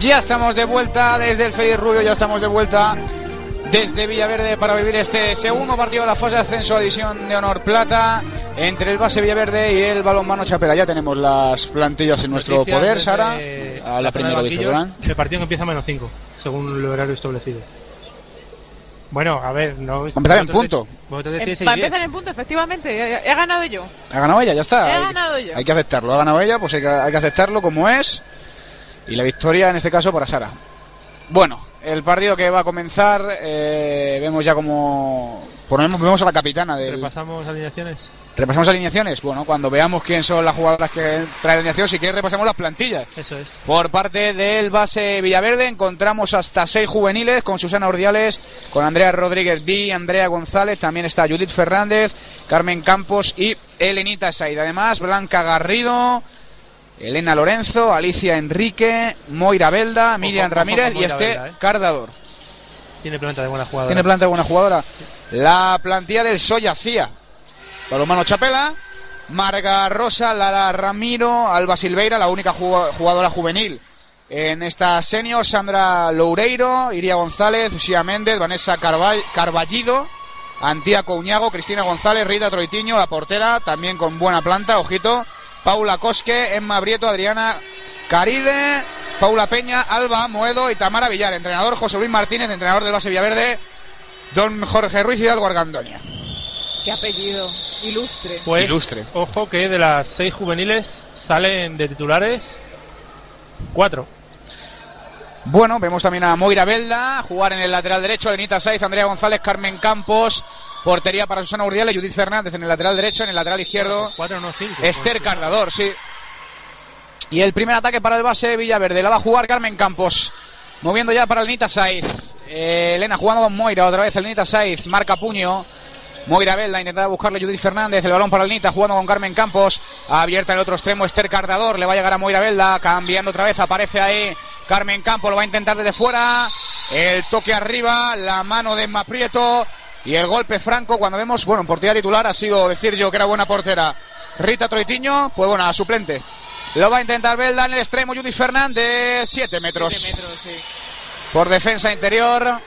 Ya estamos de vuelta desde el Feliz Rubio, ya estamos de vuelta desde Villaverde para vivir este segundo partido de la fase de ascenso a División de Honor Plata entre el base Villaverde y el balonmano Chapela. Ya tenemos las plantillas en nuestro Noticias poder, Sara. A la primera de dice Durán. El partido que empieza a menos 5, según el horario establecido. Bueno, a ver, no. Empezar en punto. de- Vosotros Eh, decís Va a 6-10. empezar en punto, efectivamente. He, ganado yo. Ha ganado ella, ya está. He ganado yo. Hay que aceptarlo. Ha ganado ella, pues hay que, hay que aceptarlo como es. Y la victoria en este caso para Sara. Bueno, el partido que va a comenzar, eh, vemos ya como... Ponemos, vemos a la capitana del... Repasamos alineaciones. ¿Repasamos alineaciones? Bueno, cuando veamos quién son las jugadoras que traen alineación, si quieres repasamos las plantillas. Eso es. Por parte del base Villaverde encontramos hasta seis juveniles con Susana Ordiales, con Andrea Rodríguez B, Andrea González, también está Judith Fernández, Carmen Campos y Elenita Said. Además, Blanca Garrido, Elena Lorenzo, Alicia Enrique, Moira Belda, Miriam ojo Ramírez y este Belda, ¿eh? Cardador. Tiene planta de buena jugadora. Tiene planta de buena jugadora. La plantilla del Soya Cía. Balomano Chapela. Marga Rosa, Lara Ramiro, Alba Silveira, la única ju- jugadora juvenil en esta senior, Sandra Loureiro, Iria González, Lucía Méndez, Vanessa Carballido, Antía Couñago, Cristina González, Rita Troitiño, la portera, también con buena planta, ojito, Paula Cosque, Emma Brieto, Adriana Caride, Paula Peña, Alba Moedo y Tamara Villar, entrenador José Luis Martínez, entrenador del base Villaverde, don Jorge Ruiz Hidalgo Argandoña. Qué apellido. Ilustre. Pues, Ilustre. ojo que de las seis juveniles salen de titulares cuatro. Bueno, vemos también a Moira Belda jugar en el lateral derecho, Lenita Saiz, Andrea González, Carmen Campos, portería para Susana Urdiales, Judith Fernández en el lateral derecho, en el lateral izquierdo, Cuatro, no cinco. Esther Cardador, sí. Y el primer ataque para el base Villaverde, la va a jugar Carmen Campos, moviendo ya para Lenita Saiz. Eh, Elena jugando con Moira, otra vez Lenita Saiz, marca puño. Moira Belda intentaba buscarle Judith Fernández, el balón para Lenita, jugando con Carmen Campos, abierta el otro extremo Esther Cardador, le va a llegar a Moira Belda, cambiando otra vez, aparece ahí Carmen Campos, lo va a intentar desde fuera, el toque arriba, la mano de Emma Prieto y el golpe franco cuando vemos, bueno, en portería titular ha sido decir yo que era buena portera Rita Troitiño, pues bueno, a suplente. Lo va a intentar Belda en el extremo, Judith Fernández, 7 metros. Siete metros, sí. Por defensa interior.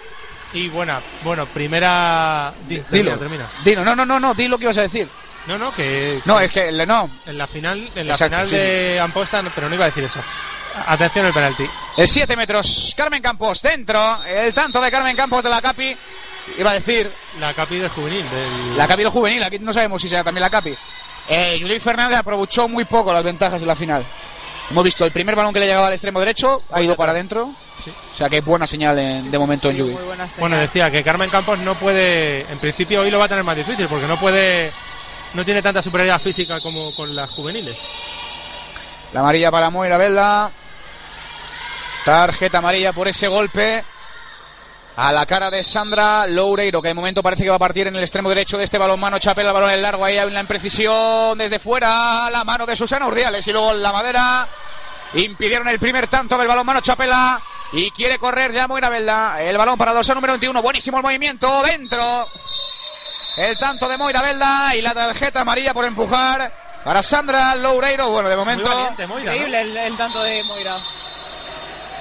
Y buena, bueno, primera. Di- Dilo, termina, termina. Dilo, no, no, no, no, di lo que ibas a decir. No, no, que. No, es que le- no. En la final, en la Exacto, final sí, de Amposta, no, pero no iba a decir eso. Atención el penalti. El 7 metros. Carmen Campos dentro. El tanto de Carmen Campos de la Capi. Iba a decir La capi del juvenil. Del... la Capi del juvenil. Aquí no sabemos si será también la Capi. Eh, Judith Fernández aprovechó muy poco las ventajas de la final. Hemos visto el primer balón que le llegaba al extremo derecho. Ha ido para adentro. Sí. O sea que es buena señal en- de momento en señal. Bueno, decía que Carmen Campos no puede. En principio, hoy lo va a tener más difícil porque no puede. No tiene tanta superioridad física como con las juveniles. La amarilla para Moira Belda. Tarjeta amarilla por ese golpe. A la cara de Sandra Loureiro, que de momento parece que va a partir en el extremo derecho de este balón mano Chapela, el balón en largo, ahí hay una imprecisión desde fuera, la mano de Susana Urdiales y luego la madera. Impidieron el primer tanto del balón mano Chapela y quiere correr ya Moira Belda. El balón para dorsal número 21, buenísimo el movimiento, dentro. El tanto de Moira Belda y la tarjeta amarilla por empujar para Sandra Loureiro. Bueno, de momento, valiente, Moira. ¿no? Increíble el, el tanto de Moira.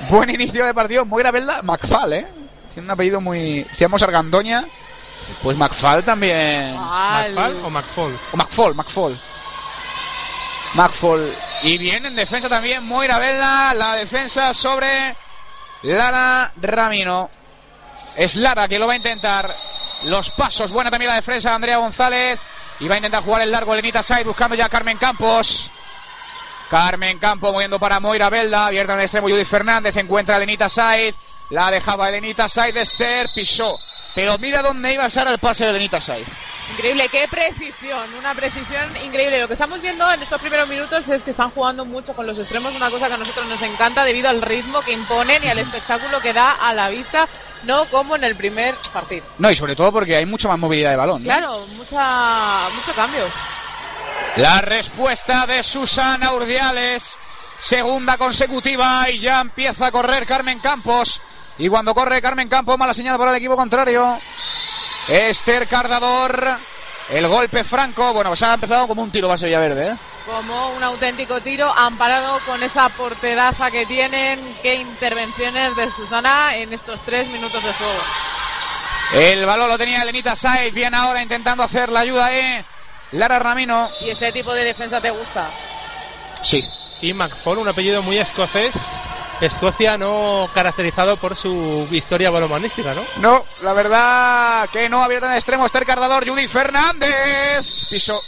Buen inicio de partido. Moira Belda, McFall, ¿eh? Tiene un apellido muy. Si llamamos Argandoña, pues McFall también. ¿McFall o McFall? O McFall, McFall. McFall. Y bien en defensa también Moira Belda. La defensa sobre Lara Ramino. Es Lara que lo va a intentar. Los pasos. Buena también la defensa de Andrea González. Y va a intentar jugar el largo Lenita Said buscando ya a Carmen Campos. Carmen Campo moviendo para Moira Belda. Abierta en el extremo Judith Fernández. Encuentra a Elenita Saiz. La dejaba Elenita Saiz Esther. Pisó. Pero mira dónde iba a ser el pase de Elenita Saiz. Increíble, qué precisión, una precisión increíble. Lo que estamos viendo en estos primeros minutos es que están jugando mucho con los extremos, una cosa que a nosotros nos encanta debido al ritmo que imponen y al espectáculo que da a la vista, no como en el primer partido. No, y sobre todo porque hay mucha más movilidad de balón. ¿no? Claro, mucha, mucho cambio. La respuesta de Susana Urdiales, segunda consecutiva y ya empieza a correr Carmen Campos. Y cuando corre Carmen Campos, mala señal para el equipo contrario. Esther Cardador, el golpe franco. Bueno, pues ha empezado como un tiro base Villaverde. ¿eh? Como un auténtico tiro, amparado con esa porteraza que tienen. Qué intervenciones de Susana en estos tres minutos de juego. El balón lo tenía Elenita Saiz, bien ahora intentando hacer la ayuda eh. Lara Ramino. ¿Y este tipo de defensa te gusta? Sí. Y McFall, un apellido muy escocés. Escocia no caracterizado por su historia balomanística, ¿no? No, la verdad que no abierta en el extremo. Esther Cardador, Judith Fernández. Piso.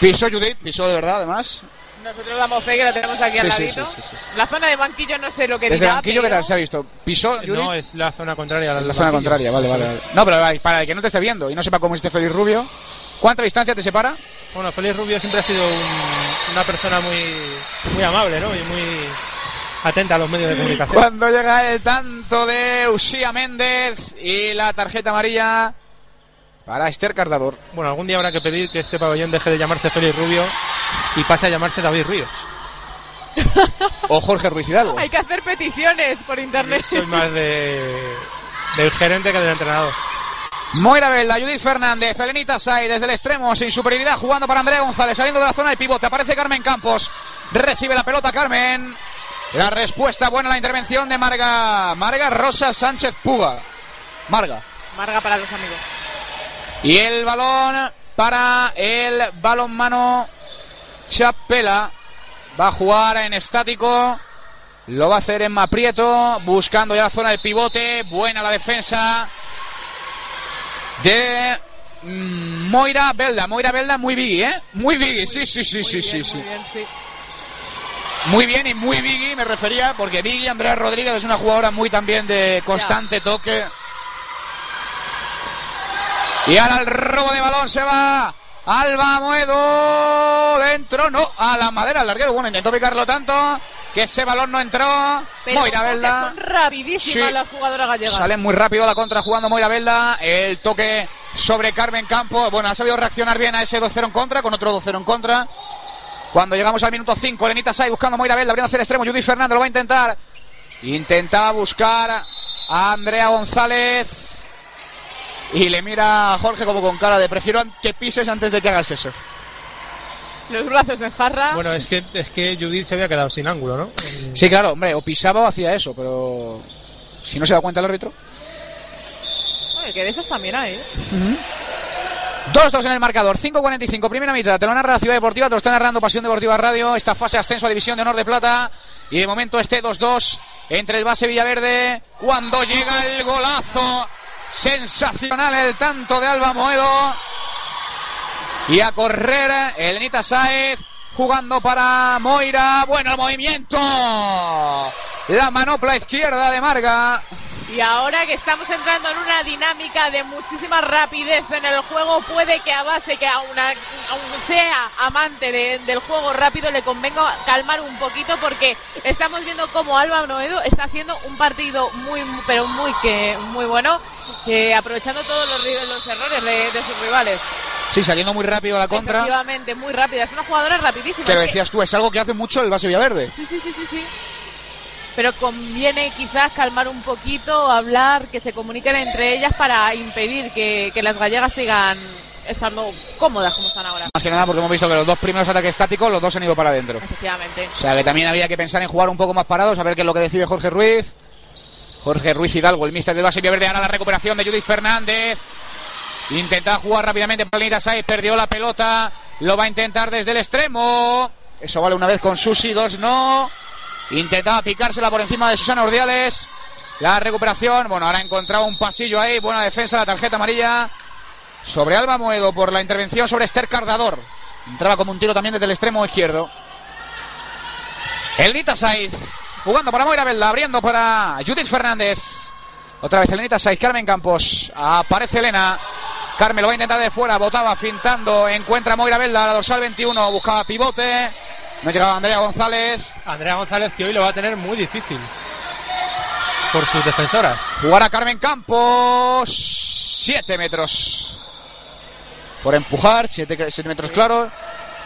Piso Judith, piso de verdad además. Nosotros damos fe que la tenemos aquí al Sí, sí, ladito. sí, sí, sí, sí. La zona de banquillo no sé lo que Desde el dirá, banquillo que pero- tal se ha visto. Piso Judith. No, es la zona contraria. La zona contraria, vale, vale, vale. No, pero para el que no te esté viendo y no sepa cómo es este Félix Rubio, ¿cuánta distancia te separa? Bueno, Félix Rubio siempre ha sido un- una persona muy, muy amable, ¿no? Y muy atenta a los medios de comunicación. Cuando llega el tanto de Usía Méndez y la tarjeta amarilla para Esther Cardador. Bueno, algún día habrá que pedir que este pabellón deje de llamarse Félix Rubio y pase a llamarse David Ríos. O Jorge Ruiz Hidalgo. Hay que hacer peticiones por internet. Soy más de, del gerente que del entrenador. Moira Belda, Judith Fernández, Elenita Say desde el extremo, sin superioridad, jugando para Andrea González, saliendo de la zona de pivote. Aparece Carmen Campos. Recibe la pelota Carmen. La respuesta buena a la intervención de Marga, Marga Rosa Sánchez Puga. Marga. Marga para los amigos. Y el balón para el balonmano Chapela. Va a jugar en estático. Lo va a hacer en Maprieto. Buscando ya la zona del pivote. Buena la defensa de mm, Moira Belda. Moira Belda muy biggie, ¿eh? Muy biggie. Sí, sí, sí, sí, bien, sí, muy sí. bien, sí. Muy bien y muy biggie me refería porque Biggie Andrea Rodríguez es una jugadora muy también de constante toque. Y ahora el robo de balón se va. Alba Muedo dentro, no, a la madera, al larguero. Bueno, intentó picarlo tanto que ese balón no entró. Pero Moira Belda. son rapidísimas Sí. las jugadoras gallegas. Salen muy rápido la contra jugando Moira Belda. El toque sobre Carmen Campo. Bueno, ha sabido reaccionar bien a ese 2-0 en contra, con otro 2-0 en contra. Cuando llegamos al minuto 5, Lenita Sai buscando a Moira Belda, abriendo hacia el extremo. Judith Fernández lo va a intentar. Intentaba buscar a Andrea González. Y le mira a Jorge como con cara de prefiero que pises antes de que hagas eso. Los brazos de Farra. Bueno, es que, es que Judith se había quedado sin ángulo, ¿no? Sí, claro, hombre, o pisaba o hacía eso, pero si no se da cuenta el árbitro. Oye, que de esas también hay. ¿eh? 2-2 en el marcador, 5-45, primera mitad, te lo narra la Ciudad Deportiva, te lo está narrando Pasión Deportiva Radio, esta fase ascenso a División de Honor de Plata, y de momento este 2-2 entre el base Villaverde, cuando llega el golazo, sensacional el tanto de Alba Moedo, y a correr Elenita Sáez, jugando para Moira, bueno el movimiento, la manopla izquierda de Marga, Y ahora que estamos entrando en una dinámica de muchísima rapidez en el juego, puede que a base que a una, aun sea amante de- del juego rápido, le convenga calmar un poquito porque estamos viendo cómo Alba Noedo está haciendo un partido muy, pero muy que muy bueno, eh, aprovechando todos los, los errores de, de sus rivales. sí, saliendo muy rápido a la contra, Efectivamente, muy rápida. Es una jugadora rapidísima. que- decías tú, es algo que hace mucho el base Villaverde. Sí, sí, sí, sí, sí. Pero conviene quizás calmar un poquito, hablar, que se comuniquen entre ellas para impedir que, que las gallegas sigan estando cómodas como están ahora. Más que nada porque hemos visto que los dos primeros ataques estáticos, los dos han ido para adentro. Efectivamente. O sea que también había que pensar en jugar un poco más parados, a ver qué es lo que decide Jorge Ruiz. Jorge Ruiz Hidalgo, el mister del base Villaverde, ahora la recuperación de Judith Fernández. Intenta jugar rápidamente para Lenita Saiz, perdió la pelota, lo va a intentar desde el extremo. Eso vale una vez con Susi, dos no. Intentaba picársela por encima de Susana Ordiales. La recuperación, bueno, ahora ha encontrado un pasillo ahí, buena defensa, la tarjeta amarilla sobre Alba Moedo por la intervención sobre Esther Cardador. Entraba como un tiro también desde el extremo izquierdo. El Nita Saiz jugando para Moira Velda, abriendo para Judith Fernández. Otra vez el Nita Saiz, Carmen Campos. Aparece Elena. Carmen lo va a intentar de fuera, botaba, fintando. Encuentra Moira Velda, la dorsal 21. Buscaba pivote. No llegaba Andrea González. Andrea González que hoy lo va a tener muy difícil. Por sus defensoras. Jugar a Carmen Campos. 7 metros. Por empujar, 7 metros claros.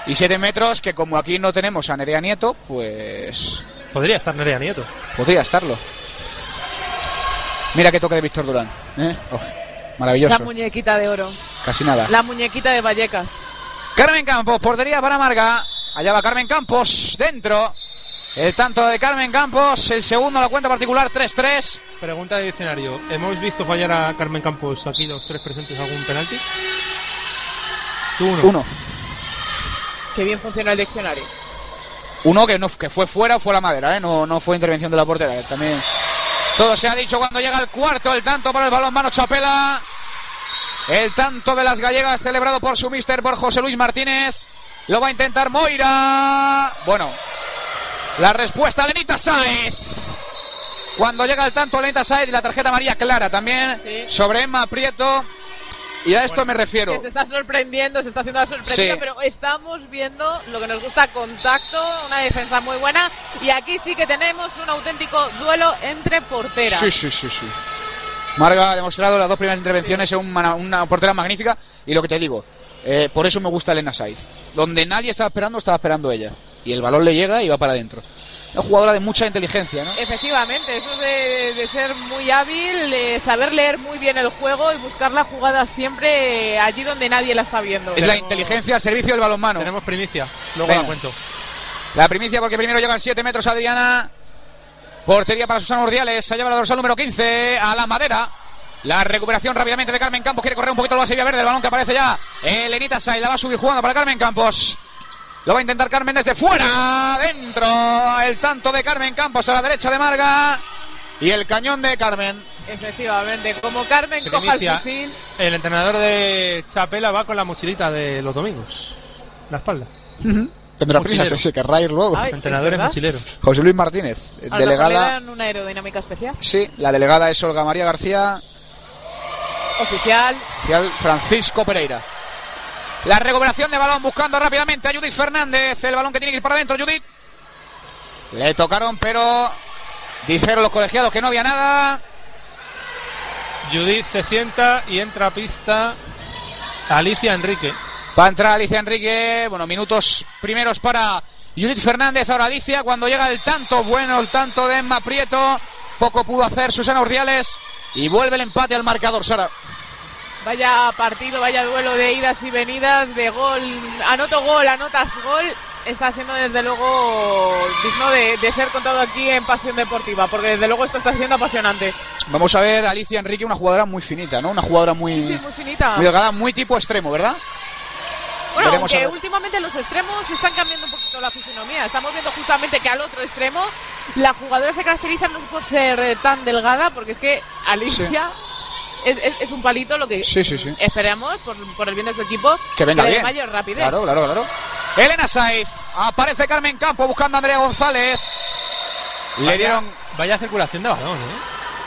Y 7 metros que como aquí no tenemos a Nerea Nieto, pues... Podría estar Nerea Nieto. Podría estarlo. Mira que toque de Víctor Durán. ¿eh? Oh, maravilloso. Esa muñequita de oro. Casi nada. La muñequita de Vallecas. Carmen Campos, portería para Marga. Allá va Carmen Campos, dentro. El tanto de Carmen Campos, el segundo la cuenta particular, 3-3. Pregunta de diccionario. ¿Hemos visto fallar a Carmen Campos aquí los tres presentes algún penalti? Tú uno. Uno. Qué bien funciona el diccionario. Uno que no que fue fuera fue la madera, ¿eh? no, no fue intervención de la portera. que También todo se ha dicho cuando llega el cuarto, el tanto para el balón mano Chapela. El tanto de las gallegas celebrado por su mister, por José Luis Martínez. Lo va a intentar Moira. Bueno, la respuesta de Nita Sáez. Cuando llega el tanto Lenita Sáez y la tarjeta María Clara también Sí. sobre Emma Prieto. Y a esto me refiero. Que se está sorprendiendo, se está haciendo la sorprendida, Sí. pero estamos viendo lo que nos gusta, contacto, una defensa muy buena. Y aquí sí que tenemos un auténtico duelo entre porteras. Sí, sí, sí, sí. Marga ha demostrado las dos primeras intervenciones en una, una portera magnífica. Y lo que te digo, eh, por eso me gusta Elena Saiz. Donde nadie estaba esperando, estaba esperando ella. Y el balón le llega y va para adentro. Una jugadora de mucha inteligencia, ¿no? Efectivamente, eso de, de ser muy hábil, de saber leer muy bien el juego y buscar la jugada siempre allí donde nadie la está viendo. Es la Tenemos- inteligencia al servicio del balonmano. Tenemos primicia. Luego Venga. la cuento. La primicia porque primero llegan 7 metros Adriana. Portería para Susana Urdiales. Se lleva la dorsal número 15 a la madera. La recuperación rápidamente de Carmen Campos. Quiere correr un poquito el Sevilla Verde. El balón que aparece ya. Elenita Say la va a subir jugando para Carmen Campos. Lo va a intentar Carmen desde fuera. Dentro. El tanto de Carmen Campos a la derecha de Marga. Y el cañón de Carmen. Efectivamente, como Carmen coja el fusil, El entrenador de Chapela va con la mochilita de los domingos. La espalda. Tendrá Mochilero. prisa, se querrá ir luego. Ay, mochileros. José Luis Martínez, a lo delegada. dan una aerodinámica especial. Sí, la delegada es Olga María García. Oficial, Oficial Francisco Pereira. La recuperación de balón buscando rápidamente a Judith Fernández. El balón que tiene que ir para adentro, Judith. Le tocaron, pero dijeron los colegiados que no había nada. Judith se sienta y entra a pista Alicia Enrique. Va a entrar Alicia Enrique. Bueno, minutos primeros para Judith Fernández. Ahora Alicia, cuando llega el tanto, bueno, el tanto de Emma Prieto. Poco pudo hacer Susana Urdiales. Y vuelve el empate al marcador, Sara. vaya partido, vaya duelo de idas y venidas, de gol, anoto gol, anotas gol. Está siendo desde luego digno de, de ser contado aquí en Pasión Deportiva, porque desde luego esto está siendo apasionante. Vamos a ver Alicia Enrique, una jugadora muy finita, ¿no? Una jugadora muy, Sí, muy finita. muy delgada, muy tipo extremo, ¿verdad? Bueno, Veremos aunque últimamente los extremos están cambiando poquito la fisonomía. Estamos viendo justamente que al otro extremo la jugadora se caracteriza no por ser eh, tan delgada, porque es que Alicia es, es- es un palito lo que Sí, sí, sí. esperamos por, por el bien de su equipo Que venga dé bien. mayor rapidez. Claro, claro, claro. Elena Saiz. Aparece Carmen Campo buscando a Andrea González. Le Vaya- dieron. Vaya circulación de balón, ¿eh?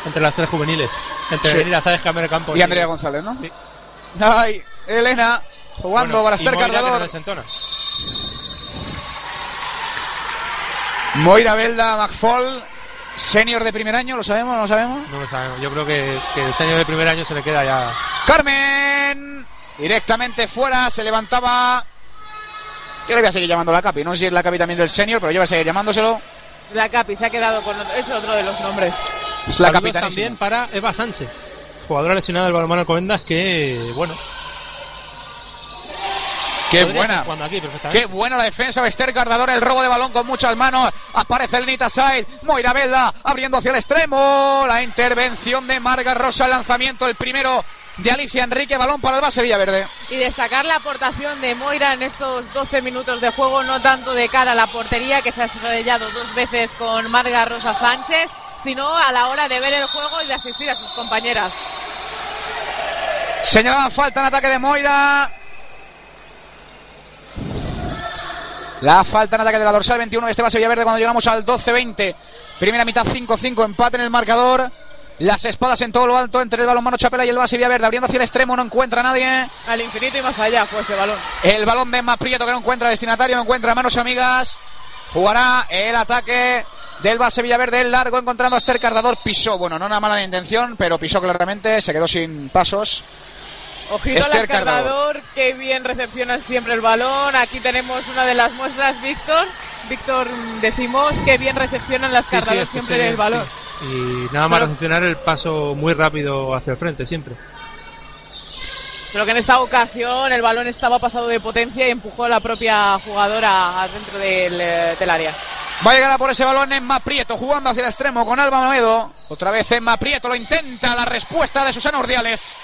Entre las tres juveniles. Entre Sí. Avenida Sáez Cámara Campo Y Andrea González, ¿no? Sí. Ay, Elena jugando Bueno, para y que Cargador. Moira Belda McFall, senior de primer año, ¿lo sabemos? ¿No lo sabemos? No lo sabemos. Yo creo que, que el señor de primer año se le queda ya. Carmen, directamente fuera, se levantaba. Yo le voy a seguir llamando la Capi, no sé si es la Capi también del senior, pero yo voy a seguir llamándoselo. La Capi se ha quedado con otro, es otro de los nombres. Es la capitanísima. también para Eva Sánchez, jugadora lesionada del balonmano Alcobendas que, bueno, Qué podría buena. estar jugando aquí perfectamente. Qué buena la defensa de Esther Cardador, el robo de balón con muchas manos. Aparece el Nita Side, Moira Belda abriendo hacia el extremo. La intervención de Marga Rosa, el lanzamiento, el primero de Alicia Enrique, balón para el base Villaverde. Y destacar la aportación de Moira en estos 12 minutos de juego, no tanto de cara a la portería, que se ha estrellado dos veces con Marga Rosa Sánchez, sino a la hora de ver el juego y de asistir a sus compañeras. Señalaban falta en ataque de Moira. La falta en ataque de la dorsal 21 de este base Villaverde cuando llegamos al 12-20. Primera mitad 5-5, empate en el marcador. Las espadas en todo lo alto entre el balón Mano Chapela y el base Villaverde. Abriendo hacia el extremo, no encuentra a nadie. Al infinito y más allá fue ese balón. El balón de Emma Prieto que no encuentra destinatario, no encuentra manos amigas. Jugará el ataque del base Villaverde, el largo encontrando a Esther Cardador. Pisó, bueno, no una mala intención, pero pisó claramente, se quedó sin pasos. Ojito Esther al cargador, qué bien recepcionan siempre el balón. Aquí tenemos una de las muestras, Víctor. Víctor, decimos que bien recepcionan las Sí, siempre bien, el balón. sí. Y nada más Solo- recepcionar el paso muy rápido hacia el frente, siempre. Solo que en esta ocasión el balón estaba pasado de potencia y empujó a la propia jugadora dentro del, eh, del área. Va a llegar a por ese balón Emma Prieto jugando hacia el extremo con Alba Mamedo. Otra vez Emma Prieto lo intenta. La respuesta de Susana Urdiales.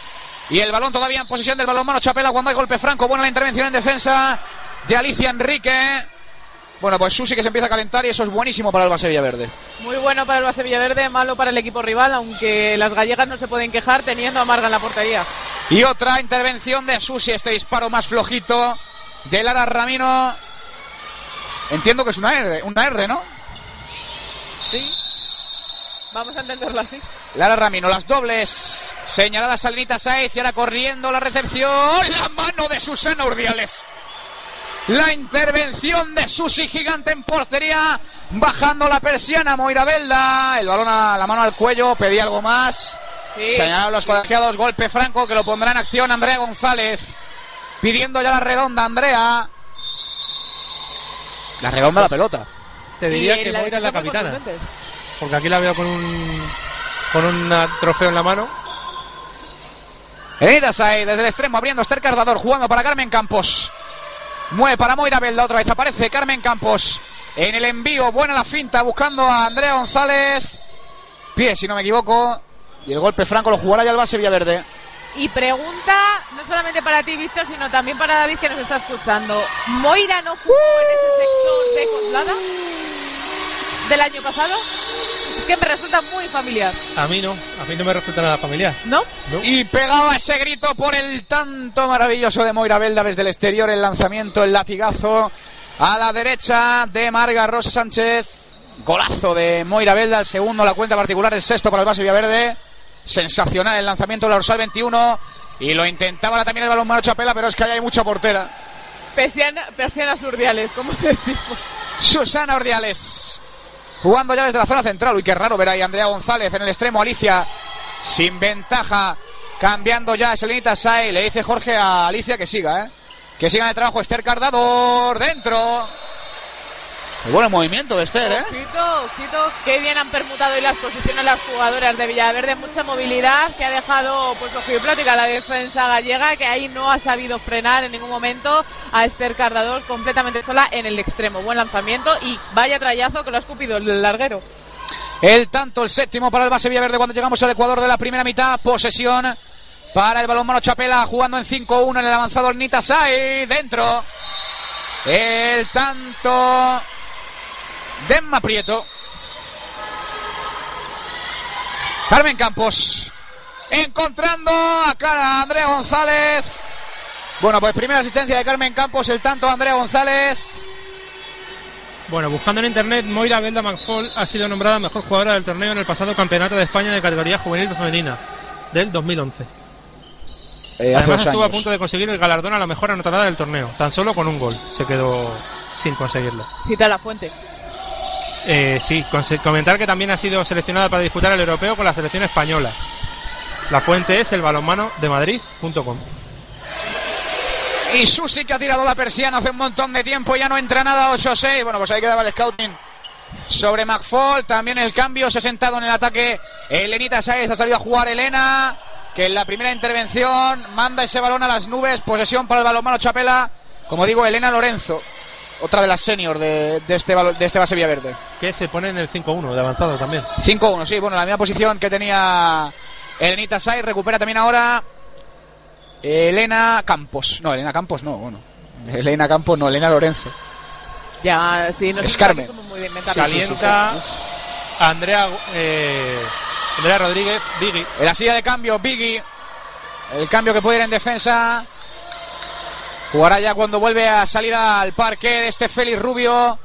Y el balón todavía en posesión del balón Mano Chapela cuando hay golpe franco. Buena la intervención en defensa de Alicia Enrique. Bueno, pues Susi que se empieza a calentar y eso es buenísimo para el base Villaverde. Muy bueno para el base Villaverde, malo para el equipo rival, aunque las gallegas no se pueden quejar teniendo a Marga en la portería. Y otra intervención de Susi. Este disparo más flojito de Lara Ramino. Entiendo que es una R, una R, ¿no? Sí. Vamos a entenderlo así. Lara Ramino, las dobles señaladas al Nita Saiz y ahora corriendo la recepción. La mano de Susana Urdiales. La intervención de Susi Gigante en portería. Bajando la persiana Moira Belda. El balón a la mano al cuello. Pedía algo más. Sí. Señalaron los colegiados. Golpe franco que lo pondrá en acción Andrea González. Pidiendo ya la redonda, Andrea. La redonda la pelota. Te diría que Moira es la capitana. Porque aquí la veo con un con un trofeo en la mano. Eras ahí, desde el extremo, abriendo Esther Cardador, jugando para Carmen Campos. Mueve para Moira Belda, otra vez aparece Carmen Campos. En el envío, buena la finta, buscando a Andrea González. Pie, si no me equivoco. Y el golpe franco lo jugará ya el base Villaverde. Y pregunta, no solamente para ti, Víctor, sino también para David que nos está escuchando. ¿Moira no jugó en ese sector de Coslada del año pasado? Es que me resulta muy familiar, A mí no, a mí no me resulta nada familiar. ¿no? ¿no? Y pegaba ese grito por el tanto maravilloso de Moira Belda desde el exterior, el lanzamiento, el latigazo a la derecha de Marga Rosa Sánchez. Golazo de Moira Belda, el segundo, la cuenta particular, el sexto para el base Villaverde. Sensacional el lanzamiento de la Orsal 21. Y lo intentaba también el balón Mano Chapela, pero es que ahí hay mucha portera. Persiana, persianas urdiales, como decimos. Susana Ordiales. Jugando ya desde la zona central. Uy, qué raro ver ahí Andrea González en el extremo. Alicia sin ventaja. Cambiando ya Selenita Sai. Le dice Jorge a Alicia que siga, ¿eh? Que siga en el trabajo. Esther Cardador. Dentro. Qué buen movimiento de Esther, ¿eh? Ojito, ojito, qué bien han permutado hoy las posiciones las jugadoras de Villaverde, mucha movilidad que ha dejado pues ojiplática la defensa gallega, que ahí no ha sabido frenar en ningún momento a Esther Cardador completamente sola en el extremo. Buen lanzamiento y vaya trayazo que lo ha escupido el larguero. El tanto, el séptimo para el base Villaverde cuando llegamos al Ecuador de la primera mitad. Posesión para el balón Chapela jugando en 5-1 en el avanzado Nita Sai. Dentro. El tanto de Emma Prieto. Carmen Campos. Encontrando a Andrea González. Bueno, pues primera asistencia de Carmen Campos, el tanto de Andrea González. Bueno, buscando en internet, Moira Belda McFall ha sido nombrada mejor jugadora del torneo en el pasado Campeonato de España de categoría juvenil femenina del 2011. Eh, Además estuvo a punto de conseguir el galardón a la mejor anotada del torneo, tan solo con un gol. Se quedó sin conseguirlo. Cita la fuente. Eh, sí, comentar que también ha sido seleccionada para disputar el europeo con la selección española. La fuente es el balonmano de Madrid.com. Y Susi que ha tirado la persiana hace un montón de tiempo, ya no entra nada 8-6. Bueno, pues ahí quedaba el scouting sobre McFall. También el cambio se ha sentado en el ataque. Elenita Sáez ha salido a jugar Elena, que en la primera intervención manda ese balón a las nubes. Posesión para el balonmano Chapela. Como digo, Elena Lorenzo, otra de las seniors de, de este, de este base Villaverde. Que se pone en el 5-1 de avanzado también. 5-1, sí, bueno, la misma posición que tenía Elenita Sai, recupera también ahora Elena Campos. No, Elena Campos no, bueno. Elena Campos no, Elena Lorenzo. Ya, sí, no Es sé Carmen. somos muy de inventar Sí, sí, sí, Calienta Andrea, eh, Andrea Rodríguez, Biggie. En la silla de cambio, Biggie. El cambio que puede ir en defensa. Jugará ya cuando vuelve a salir al parque de este Félix Rubio.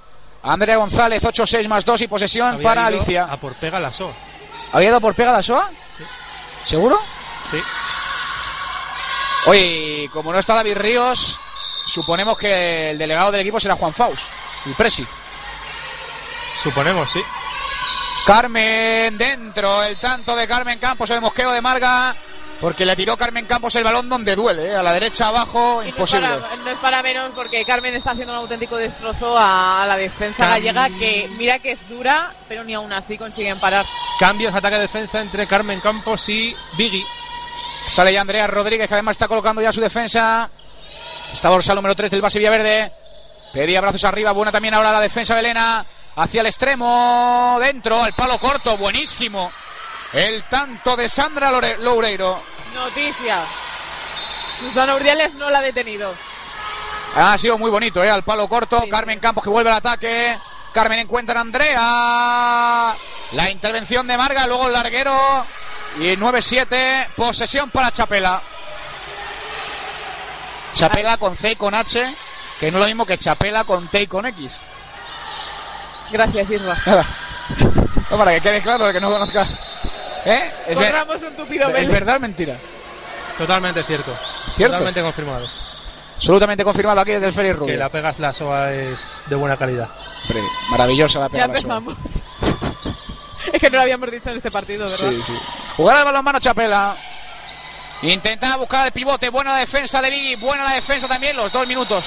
Andrea González, 8-6 más 2 y posesión Había para ido Alicia. A por pega la SOA. ¿Había ido por pega la SOA? Sí. ¿Seguro? Sí. Oye, como no está David Ríos, suponemos que el delegado del equipo será Juan Faust, el Presi. Suponemos, sí. Carmen dentro, el tanto de Carmen Campos, el mosqueo de Marga, porque le tiró Carmen Campos el balón donde duele, ¿eh? a la derecha abajo, Y no es, imposible. para, no es para menos porque Carmen está haciendo un auténtico destrozo a, a la defensa Cam- gallega que mira que es dura, pero ni aún así consiguen parar. Cambios, ataque-defensa entre Carmen Campos y Biggie. Sale ya Andrea Rodríguez, que además está colocando ya su defensa. Está dorsal número 3 del base Villaverde. Pedía brazos arriba, buena también ahora la defensa de Elena. Hacia el extremo, dentro, al palo corto, buenísimo. El tanto de Sandra Lore- Loureiro. Noticia. Susana Urdiales no la ha detenido. Ha sido muy bonito, ¿eh? Al palo corto. Sí, Carmen sí. Campos que vuelve al ataque. Carmen encuentra a Andrea. La intervención de Marga, luego el larguero. Y 9-7. Posesión para Chapela. Chapela con C y con H. Que no es lo mismo que Chapela con T y con X. Gracias, Isra. Para que quede claro de que no conozca. ¿Eh? Es, ver- un tupido es verdad o mentira. Totalmente cierto. ¿Cierto? Totalmente confirmado. Absolutamente confirmado aquí desde el Félix Rubio. Que la pegas la SOA es de buena calidad. Hombre, maravillosa la Ya pegada. Soba. empezamos. es que no lo habíamos dicho en este partido, ¿verdad? Sí, sí. Jugada de balonmano Chapela. Intentaba buscar el pivote. Buena la defensa de Biggie. Buena la defensa también. Los dos minutos.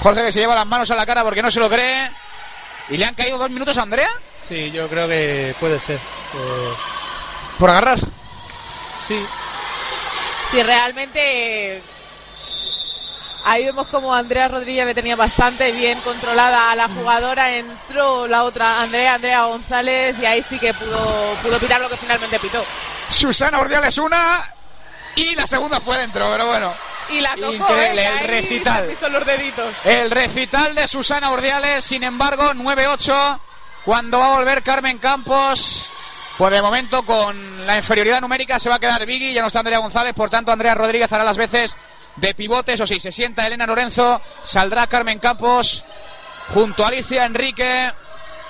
Jorge que se lleva las manos a la cara porque no se lo cree. ¿Y le han caído dos minutos a Andrea? Sí, yo creo que puede ser. Eh, Por agarrar. sí, Sí, realmente ahí vemos como Andrea Rodríguez le tenía bastante bien controlada a la jugadora, entró la otra Andrea, Andrea González y ahí sí que pudo, pudo pitar lo que finalmente pitó. Susana Ordiales una. Y la segunda fue dentro, pero bueno. Y la tocó, Increíble, ¿eh? el Ahí recital. se han visto los deditos. El recital de Susana Urdiales, sin embargo, 9-8. Cuando va a volver Carmen Campos, pues de momento con la inferioridad numérica se va a quedar Vigui, ya no está Andrea González, por tanto Andrea Rodríguez hará las veces de pivote, eso sí, se sienta Elena Lorenzo, saldrá Carmen Campos junto a Alicia Enrique,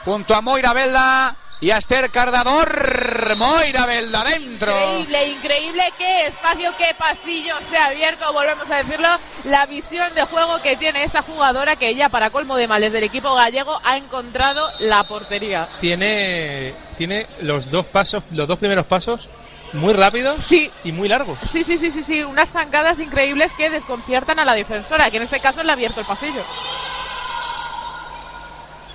junto a Moira Velda y a Esther Cardador. Moira Velda dentro. Increíble, increíble qué espacio, qué pasillo se ha abierto, volvemos a decirlo, la visión de juego que tiene esta jugadora que ella para colmo de males del equipo gallego ha encontrado la portería. tiene, tiene los dos pasos, los dos primeros pasos muy rápidos Sí, y muy largos. Sí, sí, sí, sí, sí, unas zancadas increíbles que desconciertan a la defensora, que en este caso le ha abierto el pasillo.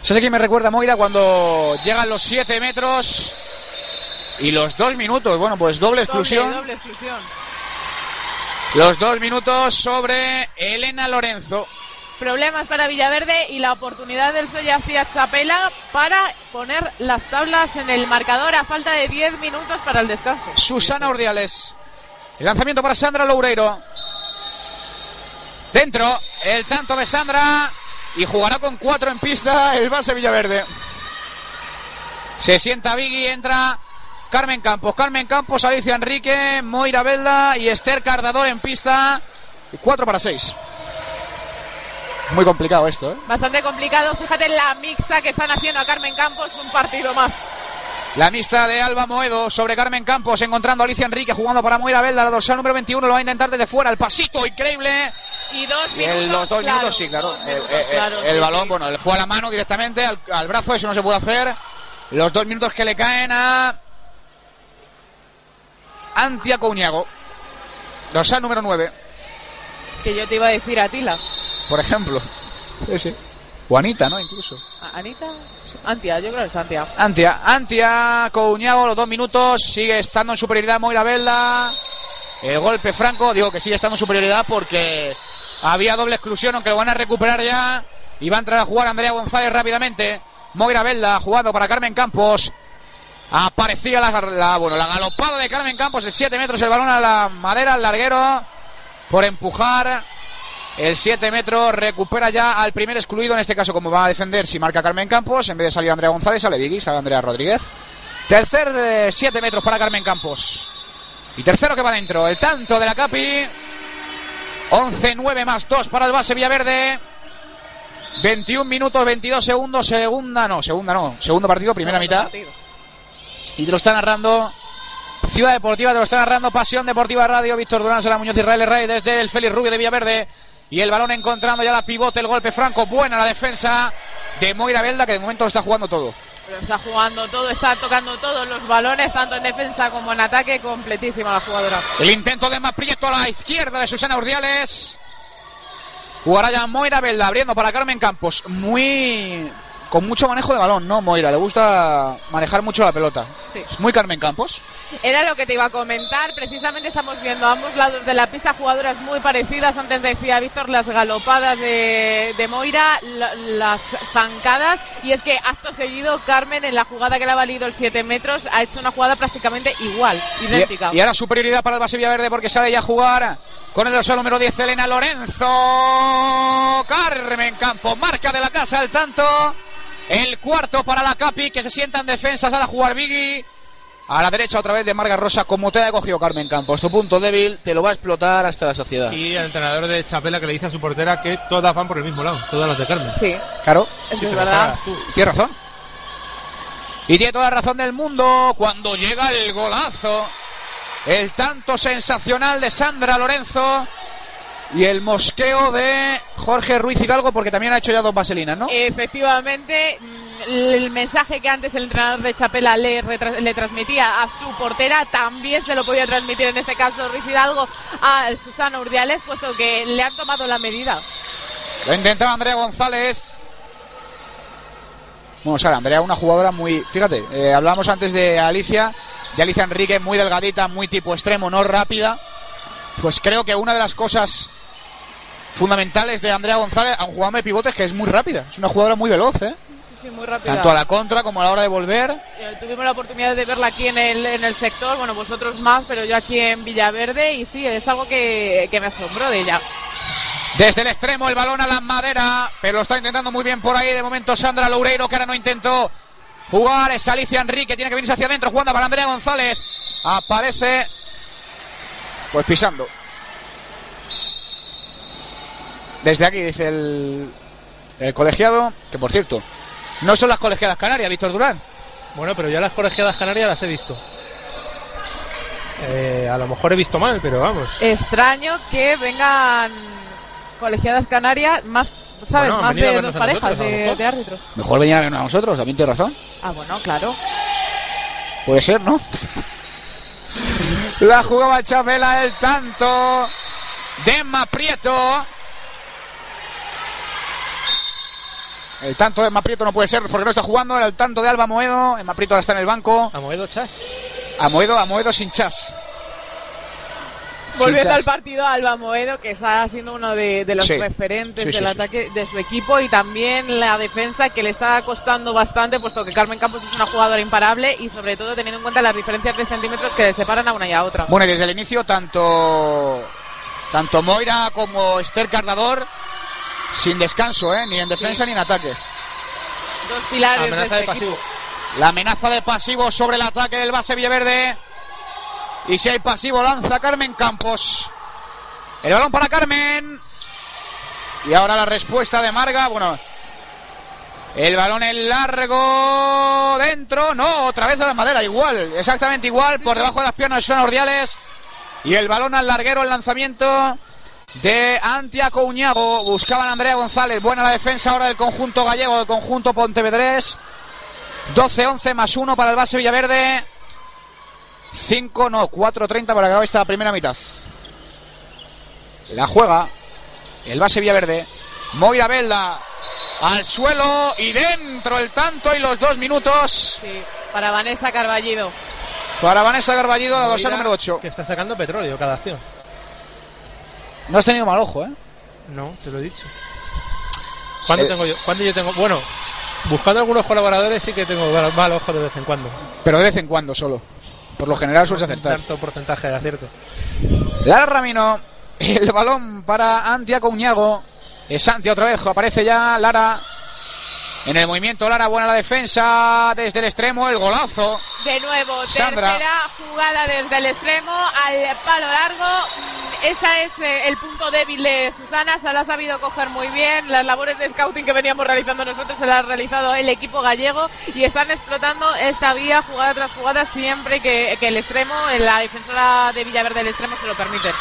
¿Sabes a quién me recuerda Moira cuando llegan los 7 metros y los 2 minutos? Bueno, pues doble exclusión. Doble, doble exclusión. Los 2 minutos sobre Elena Lorenzo. Problemas para Villaverde y la oportunidad del Soyacía Chapela para poner las tablas en el marcador a falta de 10 minutos para el descanso. Susana Ordiales. El lanzamiento para Sandra Loureiro. Dentro, el tanto de Sandra. Y jugará con 4 en pista el base Villaverde. Se sienta Vigui, entra Carmen Campos. Carmen Campos, Alicia Enrique, Moira Velda y Esther Cardador en pista. 4 para 6. Muy complicado esto, ¿eh? Bastante complicado, fíjate la mixta que están haciendo a Carmen Campos, un partido más. La mixta de Alba Moedo sobre Carmen Campos, encontrando a Alicia Enrique jugando para Moira Velda. La dorsal número 21 lo va a intentar desde fuera. El pasito increíble. Y dos Y minutos. el- los dos claro, minutos, sí, claro. El, minutos, el- claro, el sí, balón, sí. bueno, le fue a la mano directamente, al, al brazo, eso no se puede hacer. Los dos minutos que le caen a Antia Couñago. Dorsal número 9, Que yo te iba a decir a Tila. por ejemplo. Sí, sí. Juanita, ¿no? Incluso. ¿A- ¿Anita? Antia, yo creo que es Antia. Antia, Antia Couñago, los dos minutos, sigue estando en superioridad Moira Velda. El golpe franco, digo que sigue estando en superioridad porque había doble exclusión, aunque lo van a recuperar ya. Y va a entrar a jugar Andrea González rápidamente. Moira Velda jugando para Carmen Campos. Aparecía la, la- bueno, la galopada de Carmen Campos, el 7 metros, el balón a la madera, al larguero, por empujar. El 7 metros recupera ya al primer excluido, en este caso como va a defender si marca Carmen Campos, en vez de salir Andrea González, sale Vigui, sale Andrea Rodríguez. Tercer de 7 metros para Carmen Campos. Y tercero que va dentro, el tanto de la Capi. 11-9 más 2 para el base Villaverde. 21 minutos, 22 segundos, segunda no, segunda no, segundo partido, primera Segundo mitad. partido. Y te lo está narrando Ciudad Deportiva, te lo está narrando Pasión Deportiva Radio, Víctor Durán, Sala Muñoz Israel Rey desde el Félix Rubio de Villaverde. Y el balón encontrando ya la pivote, el golpe franco, buena la defensa de Moira Belda, que de momento lo está jugando todo. Lo está jugando todo, está tocando todos los balones, tanto en defensa como en ataque, completísima la jugadora. El intento de Maprieto a la izquierda de Susana Urdiales. Jugará ya Moira Belda abriendo para Carmen Campos. Muy. Con mucho manejo de balón, ¿no, Moira? Le gusta manejar mucho la pelota. Sí. Es muy Carmen Campos. Era lo que te iba a comentar. Precisamente estamos viendo a ambos lados de la pista jugadoras muy parecidas. Antes decía Víctor las galopadas de, de Moira, la- las zancadas. Y es que acto seguido, Carmen, en la jugada que le ha valido el 7 metros, ha hecho una jugada prácticamente igual, idéntica. Y, y ahora superioridad para el base Villaverde porque sale ya a jugar con el dorsal número 10, Elena Lorenzo. Carmen Campos, marca de la casa al tanto. El cuarto para la Capi que se sienta en defensa, sale a jugar Biggie. A la derecha otra vez de Marga Rosa, como te ha cogido Carmen Campos. Tu punto débil te lo va a explotar hasta la sociedad. Y el entrenador de Chapela que le dice a su portera que todas van por el mismo lado, todas las de Carmen. Sí, Claro, es que verdad. pagas tú. tiene razón. Y tiene toda la razón del mundo cuando llega el golazo. El tanto sensacional de Sandra Lorenzo. Y el mosqueo de Jorge Ruiz Hidalgo, porque también ha hecho ya dos vaselinas, ¿no? Efectivamente, mm, el mensaje que antes el entrenador de Chapela le, le transmitía a su portera también se lo podía transmitir en este caso Ruiz Hidalgo a Susana Urdiales, puesto que le han tomado la medida. Lo intentaba Andrea González. Bueno, Sara, Andrea, una jugadora muy. Fíjate, eh, hablábamos antes de Alicia, de Alicia Enrique, muy delgadita, muy tipo extremo, no rápida. Pues creo que una de las cosas fundamentales de Andrea González, a un jugador de pivotes, que es muy rápida. Es una jugadora muy veloz, ¿eh? Sí, sí, muy rápida. Tanto a la contra como a la hora de volver. Eh, tuvimos la oportunidad de verla aquí en el, en el sector, bueno, vosotros más, pero yo aquí en Villaverde, y sí, es algo que, que me asombró de ella. Desde el extremo el balón a la madera, pero lo está intentando muy bien por ahí. De momento Sandra Loureiro, que ahora no intentó jugar. Es Alicia Enrique, tiene que venirse hacia adentro, jugando para Andrea González. Aparece, pues pisando. Desde aquí dice el, el colegiado, que por cierto, no son las colegiadas canarias, Víctor Durán. Bueno, pero ya las colegiadas canarias las he visto. Eh, a lo mejor he visto mal, pero vamos. Extraño que vengan colegiadas canarias más, ¿sabes? Bueno, más de dos parejas nosotros, de, árbitros. Mejor venía a nosotros, también tiene razón. Ah, bueno, claro. Puede ser, ¿no? La jugaba Chapela, el tanto de Emma Prieto. El tanto de Emma Prieto no puede ser porque no está jugando. Era el tanto de Alba Moedo. Emma Prieto ahora está en el banco. ¿A Moedo Chas? A Moedo, a Moedo sin chas. Volviendo al partido, Alba Moedo, que está siendo uno de, de los Sí. referentes Sí, sí, del sí. ataque de su equipo y también la defensa que le está costando bastante, puesto que Carmen Campos es una jugadora imparable y sobre todo teniendo en cuenta las diferencias de centímetros que le separan a una y a otra. Bueno, y desde el inicio, tanto, tanto Moira como Esther Cardador, sin descanso, ¿eh? Ni en defensa Sí. ni en ataque. Dos pilares de Amenaza de este equipo. pasivo. La amenaza de pasivo sobre el ataque del base Villaverde. Y si hay pasivo, lanza Carmen Campos. El balón para Carmen. Y ahora la respuesta de Marga. Bueno, el balón en largo. Dentro. No, otra vez a la madera. Igual, exactamente igual. Por debajo de las piernas de Susana Ordiales. Y el balón al larguero, el lanzamiento de Antia Couñago. Buscaban a Andrea González. Buena la defensa ahora del conjunto gallego, del conjunto pontevedrés. 12-11 más 1 para el base Villaverde. 5, no, 4-30 para acabar esta primera mitad. La juega el base Villaverde. Moira Belda al suelo y dentro el tanto y los dos minutos Sí, para Vanessa Carballido. para Vanessa Garballido, la dorsal número 8. Que está sacando petróleo cada acción. No has tenido mal ojo, ¿eh? No, te lo he dicho. ¿Cuándo Sí. tengo yo? ¿Cuándo yo tengo? Bueno, buscando algunos colaboradores sí que tengo mal, mal ojo de vez en cuando. Pero de vez en cuando solo. Por lo general sueles acertar. Tanto porcentaje de acierto. Lara Ramino, el balón para Antia Couñago. Es Santi otra vez, aparece ya Lara. En el movimiento, Lara, buena la defensa desde el extremo, el golazo. De nuevo, Sandra. tercera jugada desde el extremo al palo largo. Mm, esa es eh, el punto débil de Susana, se la ha sabido coger muy bien. Las labores de scouting que veníamos realizando nosotros se las ha realizado el equipo gallego y están explotando esta vía jugada tras jugada siempre que, que el extremo, la defensora de Villaverde del extremo se lo permite.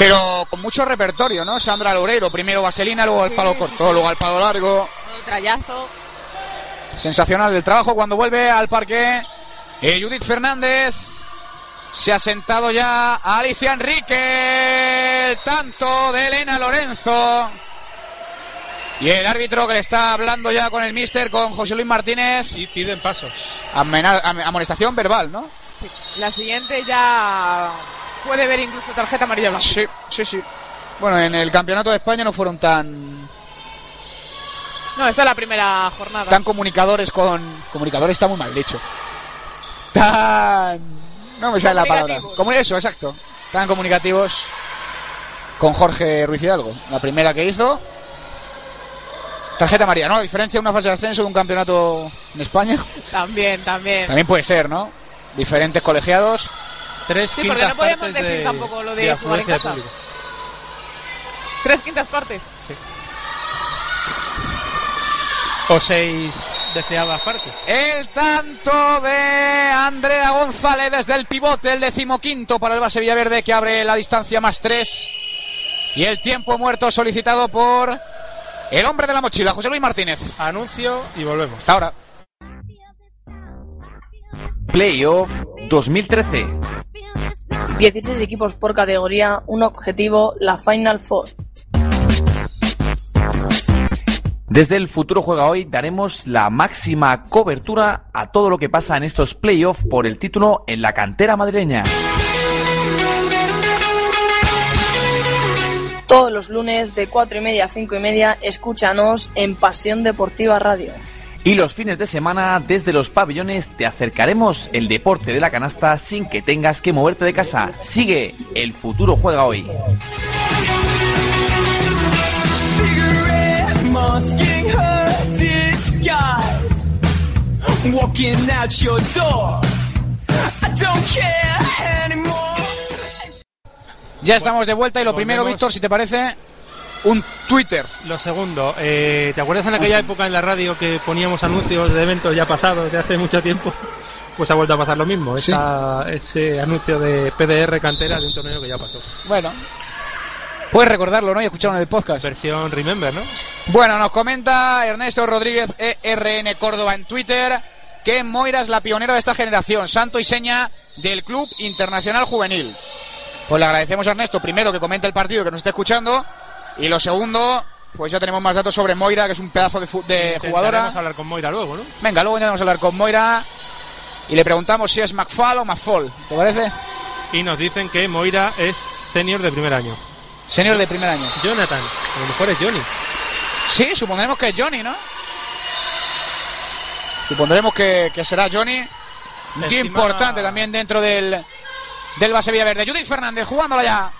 Pero con mucho repertorio, ¿no? Sandra Loureiro, primero Vaselina, luego al palo sí, corto, sí. luego al palo largo. Trayazo. Sensacional el trabajo cuando vuelve al parque. Eh, Judith Fernández se ha sentado ya a Alicia Enrique. El tanto de Elena Lorenzo. Y el árbitro que le está hablando ya con el mister, con José Luis Martínez. Y piden pasos. Amena- am- amonestación verbal, ¿no? Sí. La siguiente ya puede ver incluso tarjeta amarilla blanca. Sí, sí, sí. Bueno, en el campeonato de España no fueron tan No, esta es la primera jornada. tan comunicadores con comunicadores está muy mal dicho. Tan no me sale la palabra. Como eso exacto. Tan comunicativos con Jorge Ruiz Hidalgo. La primera que hizo. Tarjeta María no a diferencia de una fase de ascenso de un campeonato en España. También, también. también puede ser no diferentes colegiados Tres Sí, porque quintas no podemos partes decir de- tampoco lo de de jugar en casa. público. Tres quintas partes. O seis deseadas partes. el tanto de Andrea González desde el pivote, el decimoquinto para el base Villaverde que abre la distancia más tres. Y el tiempo muerto solicitado por el hombre de la mochila, José Luis Martínez. Anuncio y volvemos. Hasta ahora. Playoff 2013. 16 equipos por categoría, un objetivo, la Final Four. Desde el futuro juega hoy daremos la máxima cobertura a todo lo que pasa en estos playoffs por el título en la cantera madrileña. Todos los lunes de 4 y media a 5 y media, escúchanos en Pasión Deportiva Radio. Y los fines de semana desde los pabellones te acercaremos el deporte de la canasta sin que tengas que moverte de casa. Sigue, el futuro juega hoy. Ya estamos de vuelta y lo primero, Víctor, si te parece, un Twitter. Lo segundo, eh, ¿te acuerdas en aquella época en la radio que poníamos anuncios de eventos ya pasados de hace mucho tiempo? Pues ha vuelto a pasar lo mismo, Sí. esa- ese anuncio de PDR cantera de un torneo que ya pasó. Bueno, puedes recordarlo, ¿no? Y escucharlo en el podcast. Versión Remember, ¿no? Bueno, nos comenta Ernesto Rodríguez ERN Córdoba en Twitter que Moira es la pionera de esta generación, santo y seña del Club Internacional Juvenil. Pues le agradecemos a Ernesto, primero, que comente el partido que nos esté escuchando, y lo segundo, pues ya tenemos más datos sobre Moira, que es un pedazo de, de jugadora. hablar con Moira luego, ¿no? Venga, luego intentamos hablar con Moira y le preguntamos si es McFall o McFall, ¿te parece? Y nos dicen que Moira es senior de primer año. Señor de primer año. Jonathan, a lo mejor es Johnny. Sí, supondremos que es Johnny, ¿no? Supondremos que, que será Johnny. Encima- importante también dentro del, del base Villaverde. Judith Fernández jugándola ya.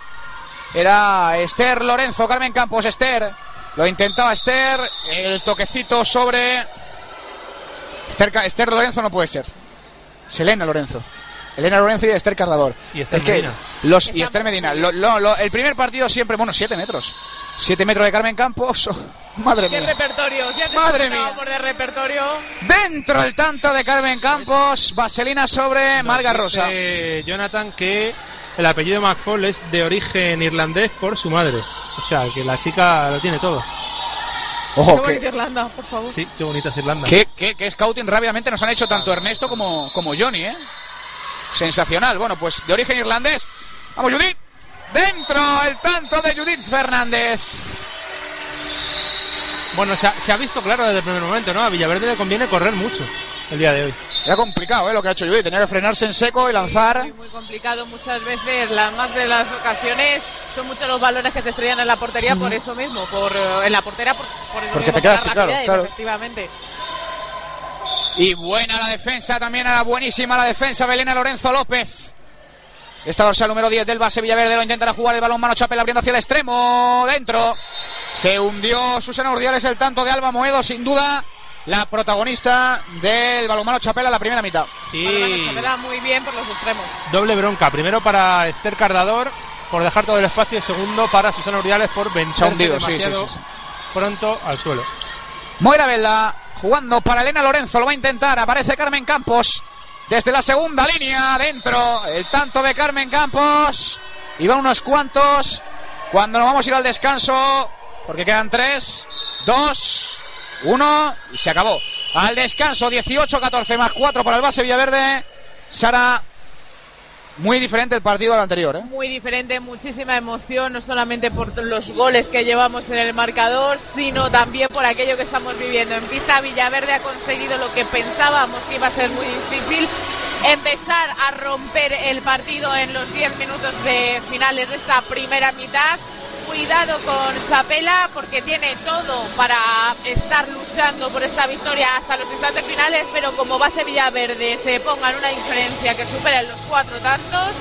Era Esther Lorenzo, Carmen Campos, Esther. Lo intentaba Esther. El toquecito sobre. Esther, Lorenzo no puede ser. Es Elena Lorenzo. Elena Lorenzo y Esther Cardador. Y Esther Es que Medina. Los, y Esther Medina. Lo- lo- lo- el primer partido siempre, bueno, siete metros. Siete metros de Carmen Campos. Madre ¿Qué mía. repertorio? Ya te Madre mía. de repertorio. Dentro el tanto de Carmen Campos, vaselina sobre Marga Rosa. Jonathan que el apellido McFall es de origen irlandés por su madre. O sea, que la chica lo tiene todo. Qué Ojo, bonita que, Irlanda, por favor. Sí, qué bonita es Irlanda. que, que- que scouting rápidamente nos han hecho tanto Ernesto como, como Johnny, ¿eh? Sensacional. Bueno, pues de origen irlandés. Vamos, Judith. Dentro el tanto de Judith Fernández. Bueno, se ha, se ha visto claro desde el primer momento, ¿no? A Villaverde le conviene correr mucho el día de hoy. Era complicado, ¿eh? Lo que ha hecho Judith. Tenía que frenarse en seco y lanzar. Muy, muy complicado muchas veces. Las más de las ocasiones son muchos los balones que se estrellan en la portería por eso mismo. por eh, En la portera, por, por eso Porque mismo, te quedas por la claro, claro. Efectivamente. Y buena la defensa, también era buenísima la defensa Belena Lorenzo López. Esta dorsal número 10 del base Villaverde lo intentará jugar el balón mano Chapel abriendo hacia el extremo. Dentro. Se hundió Susana Urdiales el tanto de Alba Moedo, sin duda la protagonista del balonmano Chapela la primera mitad. Y Balón Chapela muy bien por los extremos. doble bronca. Primero para Esther Cardador, por dejar todo el espacio y segundo para Susana Uriales por Se ha vencerse hundido, sí, sí, demasiado sí, sí. pronto al suelo. Moira Velda jugando para Elena Lorenzo, lo va a intentar. Aparece Carmen Campos desde la segunda línea, dentro. El tanto de Carmen Campos. Y van unos cuantos. Cuando nos vamos a ir al descanso, porque quedan tres, dos, uno, y se acabó. Al descanso, 18-14 más 4 para el base Villaverde. Sara, muy diferente el partido al anterior, ¿eh? Muy diferente, muchísima emoción, no solamente por los goles que llevamos en el marcador, sino también por aquello que estamos viviendo. En pista Villaverde ha conseguido lo que pensábamos que iba a ser muy difícil, empezar a romper el partido en los 10 minutos de finales de esta primera mitad. Cuidado con Chapela porque tiene todo para estar luchando por esta victoria hasta los instantes finales, pero como base Villaverde se ponga en una diferencia que supera los cuatro tantos,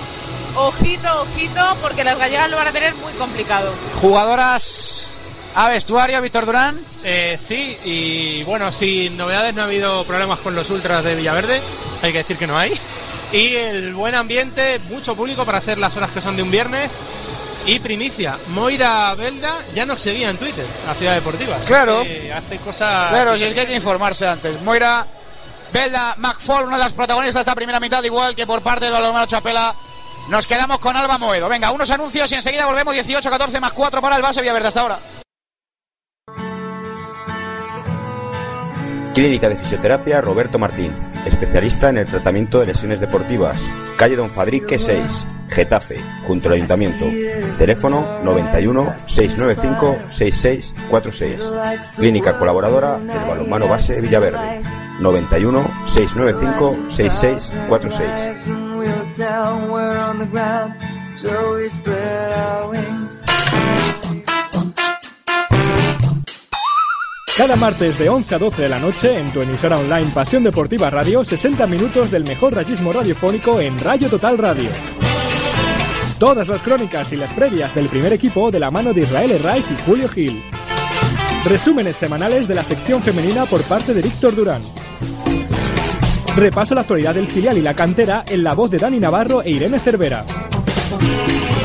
ojito, ojito, porque las gallegas lo van a tener muy complicado. Jugadoras a vestuario, Víctor Durán. Eh, sí, y bueno, sin novedades no ha habido problemas con los ultras de Villaverde, hay que decir que no hay. Y el buen ambiente, mucho público para hacer las horas que son de un viernes. Y primicia, Moira Belda ya nos seguía en Twitter, a Ciudad Deportiva. Claro. hace cosas... Claro, si es que hay que informarse antes. Moira Belda McFall, una de las protagonistas de esta primera mitad, igual que por parte de Balomero Chapela. Nos quedamos con Alba Moedo. Venga, unos anuncios y enseguida volvemos 18-14 más 4 para el base Villaverde hasta ahora. Clínica de Fisioterapia Roberto Martín, especialista en el tratamiento de lesiones deportivas. Calle Don Fadrique 6, Getafe, junto al Ayuntamiento. Teléfono 91 695 6646. Clínica colaboradora del Balonmano Base Villaverde. 91 695 6646. Cada martes de 11 a 12 de la noche en tu emisora online Pasión Deportiva Radio, 60 minutos del mejor rayismo radiofónico en Rayo Total Radio. Todas las crónicas y las previas del primer equipo de la mano de Israel Herraiz y Julio Gil. Resúmenes semanales de la sección femenina por parte de Víctor Durán. Repaso la actualidad del filial y la cantera en la voz de Dani Navarro e Irene Cervera.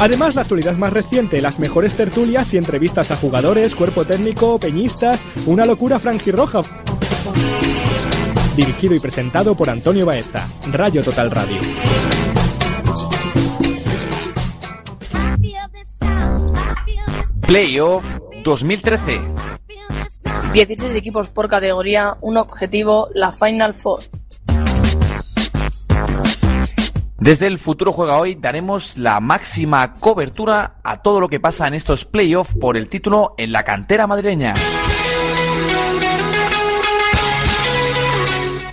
Además, la actualidad más reciente, las mejores tertulias y entrevistas a jugadores, cuerpo técnico, peñistas, una locura franjirroja. Dirigido y presentado por Antonio Baeza, Rayo Total Radio. Playoff 2013. 16 equipos por categoría, un objetivo, la Final Four. Desde el futuro juega hoy daremos la máxima cobertura a todo lo que pasa en estos playoffs por el título en la cantera madrileña.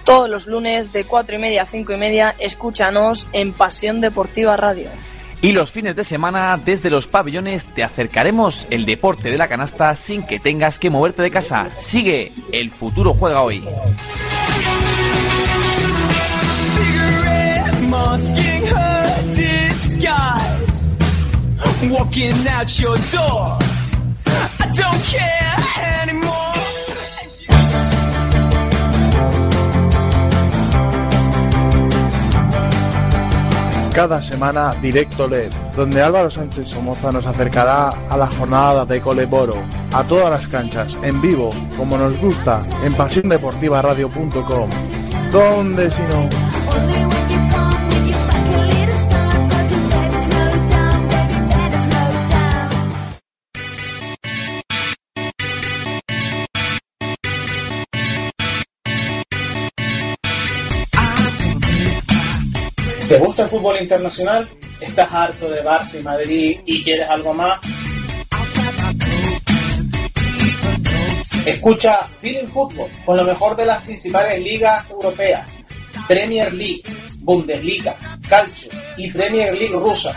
Todos los lunes de 4 y media a 5 y media, escúchanos en Pasión Deportiva Radio. Y los fines de semana desde los pabellones te acercaremos el deporte de la canasta sin que tengas que moverte de casa. Sigue, el futuro juega hoy. Masking her disguise. Walking out your door. I don't care anymore. Cada semana Directo LED, donde Álvaro Sánchez Somoza nos acercará a la jornada de Coleboro, a todas las canchas, en vivo, como nos gusta, en pasiondeportivaradio.com. ¿Dónde si no? ¿Te gusta el fútbol internacional? ¿Estás harto de Barça y Madrid y quieres algo más? Escucha Feeling Fútbol con lo mejor de las principales ligas europeas. Premier League, Bundesliga, Calcio y Premier League rusa.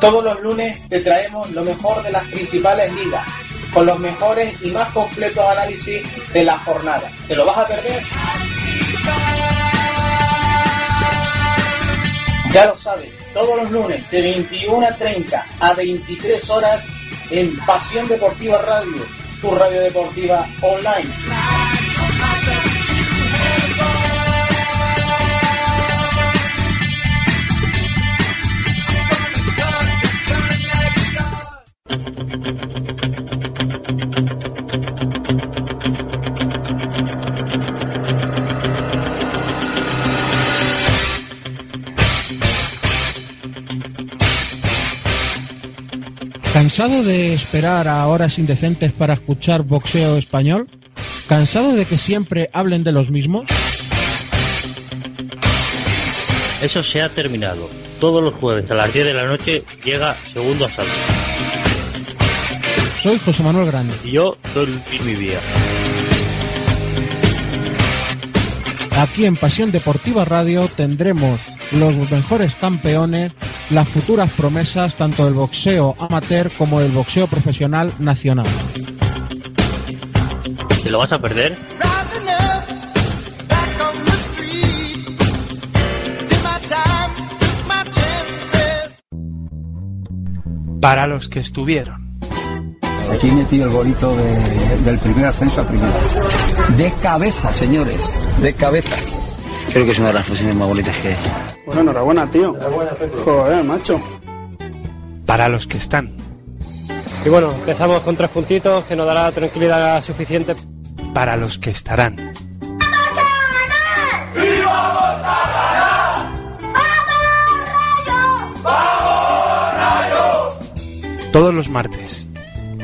Todos los lunes te traemos lo mejor de las principales ligas, con los mejores y más completos análisis de la jornada. ¿Te lo vas a perder? Ya lo sabes, todos los lunes de 21 a 30 a 23 horas en Pasión Deportiva Radio, tu radio deportiva online. ¿Cansado de esperar a horas indecentes para escuchar boxeo español? ¿Cansado de que siempre hablen de los mismos? Eso se ha terminado. Todos los jueves a las 10 de la noche llega Segundo Asalto. Soy José Manuel Grande. Y yo soy Luis Vivía. Aquí en Pasión Deportiva Radio tendremos los mejores campeones, las futuras promesas tanto del boxeo amateur como del boxeo profesional nacional. ¿Te lo vas a perder? Para los que estuvieron. Aquí metido el bolito de- del primer ascenso a primera. De cabeza, señores, de cabeza. Creo que es una de las fusiones más bonitas que Bueno, enhorabuena, tío. Joder, macho. Para los que están. Y bueno, empezamos con tres puntitos que nos dará tranquilidad suficiente. Para los que estarán. Todos los martes,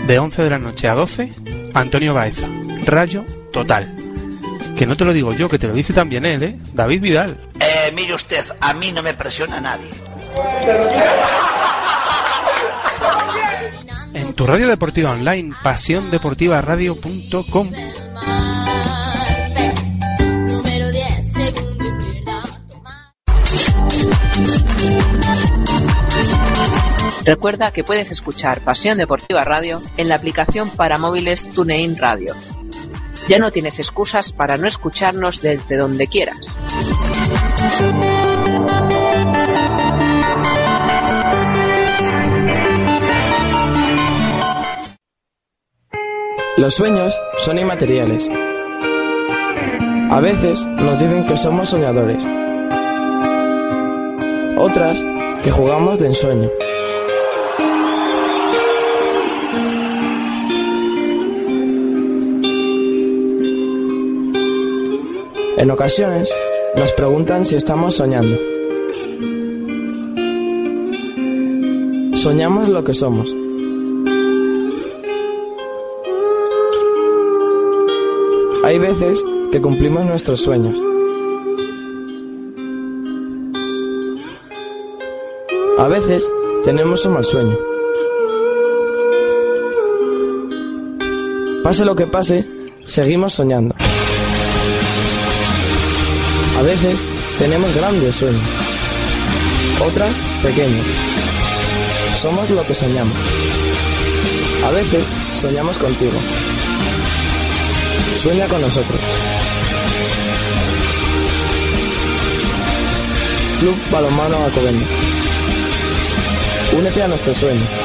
de 11 de la noche a 12, Antonio Baeza, Rayo Total. Que no te lo digo yo, que te lo dice también él, ¿eh? David Vidal. Eh, mire usted, a mí no me presiona nadie. En tu radio deportiva online, pasiondeportivaradio.com. Número 10, segundo y izquierda. Recuerda que puedes escuchar Pasión Deportiva Radio en la aplicación para móviles TuneIn Radio. Ya no tienes excusas para no escucharnos desde donde quieras. Los sueños son inmateriales. A veces nos dicen que somos soñadores. Otras que jugamos de ensueño. En ocasiones nos preguntan si estamos soñando. Soñamos lo que somos. Hay veces que cumplimos nuestros sueños. A veces tenemos un mal sueño. Pase lo que pase, seguimos soñando. A veces tenemos grandes sueños. Otras pequeños. Somos lo que soñamos. A veces soñamos contigo. Sueña con nosotros. Club Balonmano Alcobendas. Únete a nuestro sueño.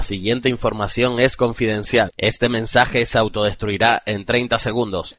La siguiente información es confidencial. Este mensaje se autodestruirá en 30 segundos.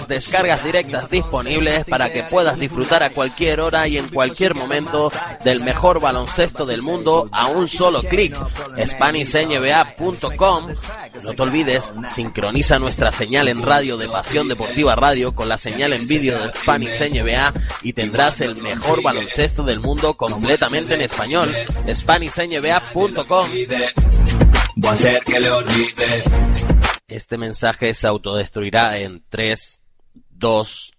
descargas directas disponibles para que puedas disfrutar a cualquier hora y en cualquier momento del mejor baloncesto del mundo a un solo clic. SpanishNBA.com. No te olvides, sincroniza nuestra señal en radio de Pasión Deportiva Radio con la señal en vídeo de Spanish NBA y tendrás el mejor baloncesto del mundo completamente en español. SpanishNBA.com. Este mensaje se autodestruirá en 3, 2,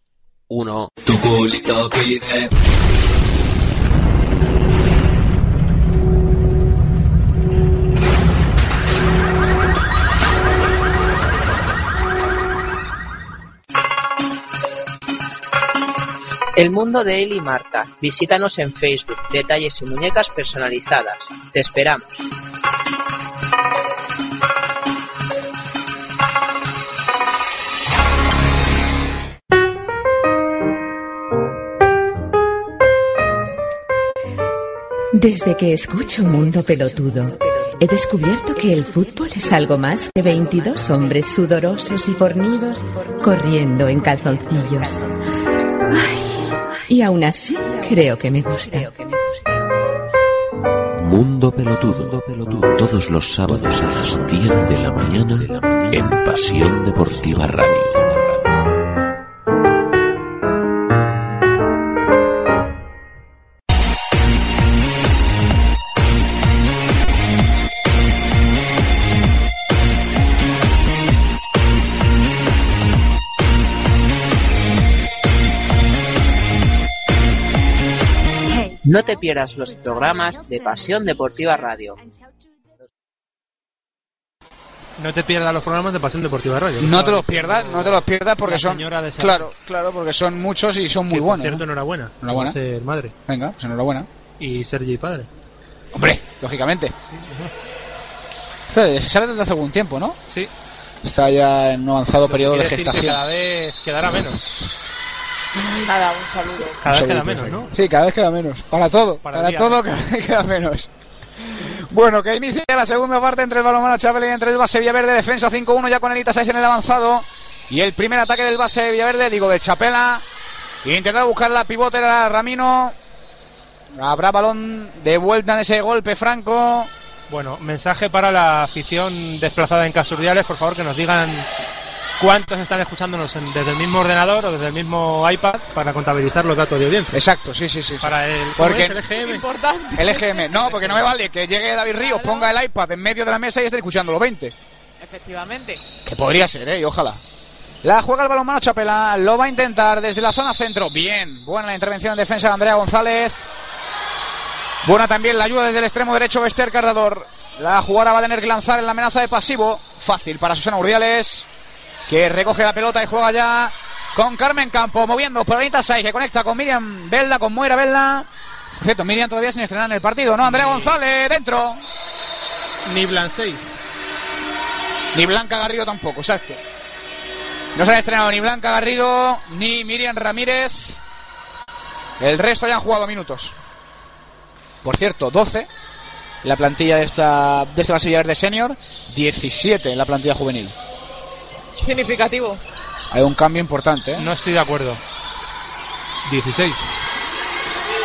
1. Tu culito pide. El mundo de Eli y Marta. Visítanos en Facebook. Detalles y muñecas personalizadas. Te esperamos. Desde que escucho Mundo Pelotudo, he descubierto que el fútbol es algo más que 22 hombres sudorosos y fornidos corriendo en calzoncillos. Ay, y aún así, creo que me gusta. Mundo Pelotudo. Todos los sábados a las 10 de la mañana en Pasión Deportiva Radio. No te pierdas los programas de Pasión Deportiva Radio. No te pierdas los programas de Pasión Deportiva Radio. No te los pierdas, no te los pierdas porque son señora de Sara. claro, claro, porque son muchos y son muy Que, por buenos. cierto, ¿no? enhorabuena. Enhorabuena. Ser madre. Venga, pues enhorabuena. Y Sergi padre. Hombre, lógicamente. Eh, Se sale desde hace algún tiempo, ¿no? Sí. Está ya en un avanzado periodo de Quiere decir que gestación. Cada vez quedará menos. Nada, un saludo. Cada vez queda menos, sí. ¿no? Sí, cada vez queda menos. Para todo, Para para, el día. todo cada vez queda menos. Bueno, que inicia la segunda parte entre el balonmano Chapel y entre el base Villaverde, defensa 5-1 ya con Elita 6 en el avanzado. Y el primer ataque del base Villaverde, digo, de Chapela. Intentando buscar la pivote era Ramino. Habrá balón de vuelta en ese golpe franco. Bueno, mensaje para la afición desplazada en Casurdiales, por favor que nos digan cuántos están escuchándonos en- desde el mismo ordenador o desde el mismo iPad para contabilizar los datos de audiencia. Exacto, sí, sí, sí. Para el, ¿cómo Porque es? el EGM. Importante. el EGM, no, porque no me vale que llegue David Ríos, ponga el iPad en medio de la mesa y esté escuchando los 20. Efectivamente. Que podría ser, ¿eh? Y ojalá. La juega el balonmano Chapela, lo va a intentar desde la zona centro. Bien, buena la intervención en defensa de Andrea González. Buena también la ayuda desde el extremo derecho Bester Carrador. La jugada va a tener que lanzar en la amenaza de pasivo. Fácil para Susana Urdiales, que recoge la pelota y juega ya con Carmen Campo, moviendo por Anita Sai, que conecta con Miriam Velda, con Moira Velda. Por cierto, Miriam todavía sin estrenar en el partido, ¿no? Andrea González, dentro. Ni Blan 6. Ni Blanca Garrido tampoco, exacto. No se ha estrenado ni Blanca Garrido ni Miriam Ramírez. El resto ya han jugado minutos. Por cierto, 12 en la plantilla de esta de este base Villaverde senior, 17 en la plantilla juvenil. Significativo. Hay un cambio importante, ¿eh? No estoy de acuerdo. 16.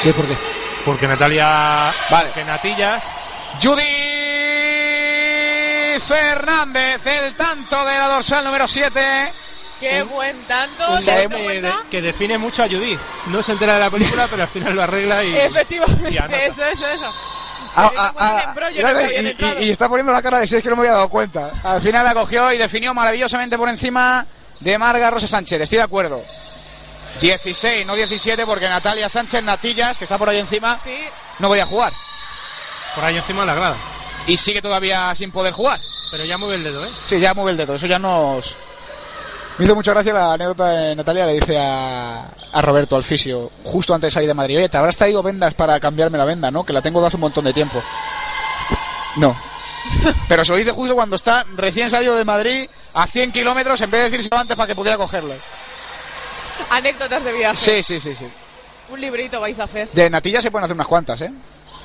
Sí, ¿por qué? Porque Natalia. Vale. Que Natillas. Judy Fernández, el tanto de la dorsal número 7. Qué buen tanto. Un ¿Te de- que define mucho a Judith. No se entera de la película, pero al final lo arregla y. Efectivamente, eso, eso, eso. Ah, ah, ah, y, entrado. y- y está poniendo la cara de si es que no me había dado cuenta. Al final la cogió y definió maravillosamente por encima de Marga Rosa Sánchez. Estoy de acuerdo. 16, no 17, porque Natalia Sánchez Natillas, que está por ahí encima, no voy a jugar. Por ahí encima de la grada. Y sigue todavía sin poder jugar. Pero ya mueve el dedo, ¿eh? Sí, ya mueve el dedo. Eso ya nos. Me hizo mucha gracia la anécdota de Natalia. Le dice a, a Roberto, al fisio, justo antes de salir de Madrid: Oye, te habrás traído vendas para cambiarme la venda, ¿no? Que la tengo de hace un montón de tiempo. No. Pero se lo dice justo cuando está recién salido de Madrid a 100 kilómetros en vez de decírselo antes para que pudiera cogerlo. Anécdotas de viaje. Sí, sí, sí, sí. Un librito vais a hacer. De Natilla se pueden hacer unas cuantas, ¿eh?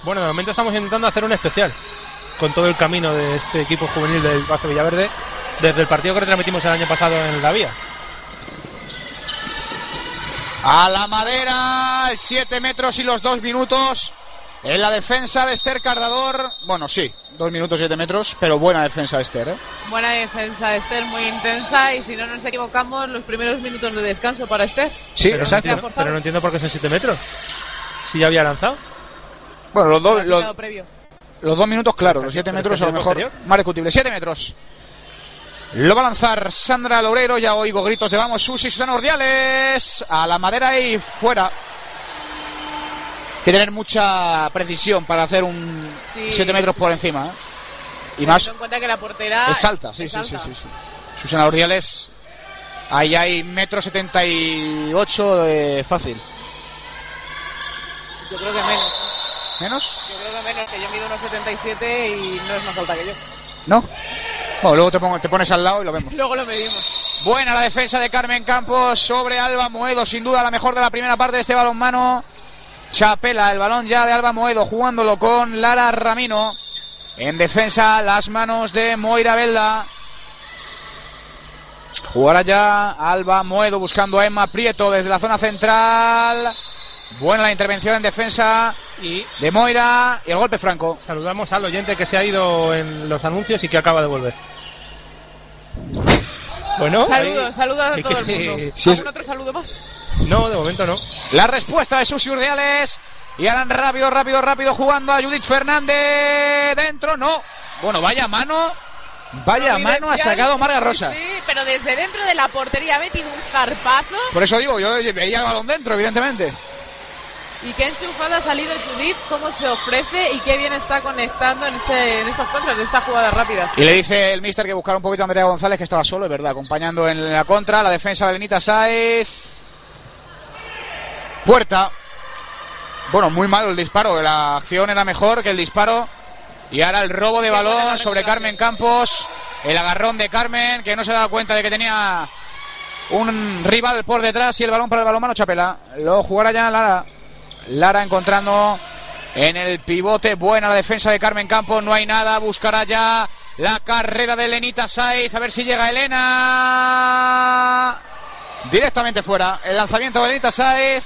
Bueno, de momento estamos intentando hacer un especial con todo el camino de este equipo juvenil del Base Villaverde desde el partido que retransmitimos el año pasado en la vía. A la madera, 7 metros y los 2 minutos. En la defensa de Esther Cardador. Bueno, sí, 2 minutos 7 metros, pero buena defensa de Esther, ¿eh? Buena defensa, Esther, muy intensa. Y si no nos equivocamos, los primeros minutos de descanso para Esther. Sí, pero, no exacto. entiendo, pero no entiendo por qué son 7 metros. Si ya había lanzado. Bueno, los dos, los, los dos minutos, claro, los 7 pero metros a lo mejor posterior. más discutible. 7 metros. Lo va a lanzar Sandra Lourero, ya oigo gritos de vamos, Susi, Susana Ordiales. A la madera y fuera. Hay que tener mucha precisión para hacer un Sí, 7 metros sí, por encima. ¿eh? Y más, en cuenta que la portera es alta, sí, es sí, sí, alta. sí, sí. Susana Ordiales, ahí hay metro setenta y ocho eh, fácil. Yo creo que menos. ¿Menos? Yo creo que menos, que yo mido unos 77 y no es más alta que yo. ¿No? Bueno, luego te, pongo- te pones al lado y lo vemos. Luego lo medimos. Buena la defensa de Carmen Campos sobre Alba Moedo, sin duda la mejor de la primera parte de este balonmano. Chapela, el balón ya de Alba Moedo, jugándolo con Lara Ramino. En defensa, las manos de Moira Velda. Jugará ya Alba Moedo buscando a Emma Prieto desde la zona central. Buena la intervención en defensa y de Moira y el golpe franco. Saludamos al oyente que se ha ido en los anuncios y que acaba de volver. Bueno, Saludos, ahí- saludos a todo el mundo. Sí, es- ¿Algún otro saludo más? No, de momento no. La respuesta de Susi Urdiales. Y harán rápido, rápido, rápido jugando a Judith Fernández. Dentro, no. Bueno, vaya mano. Vaya mano ha sacado Marga Rosa. Sí, pero desde dentro de la portería ha metido un zarpazo. Por eso digo, yo veía el balón dentro, evidentemente. Y qué enchufada ha salido Judith, cómo se ofrece y qué bien está conectando en, este, en estas contras, de estas jugadas rápidas. Y le dice el mister que buscara un poquito a Andrea González, que estaba solo, es verdad, acompañando en la contra. La defensa de Lenita Saez. Puerta. Bueno, muy malo el disparo. La acción era mejor que el disparo. Y ahora el robo de balón sobre Carmen Campos. El agarrón de Carmen, que no se daba cuenta de que tenía un rival por detrás. Y el balón para el balonmano Chapela. Lo jugará ya Lara. Lara encontrando en el pivote. Buena la defensa de Carmen Campos. No hay nada. Buscará ya la carrera de Lenita Saiz. A ver si llega Elena. Directamente fuera. El lanzamiento de Lenita Saiz.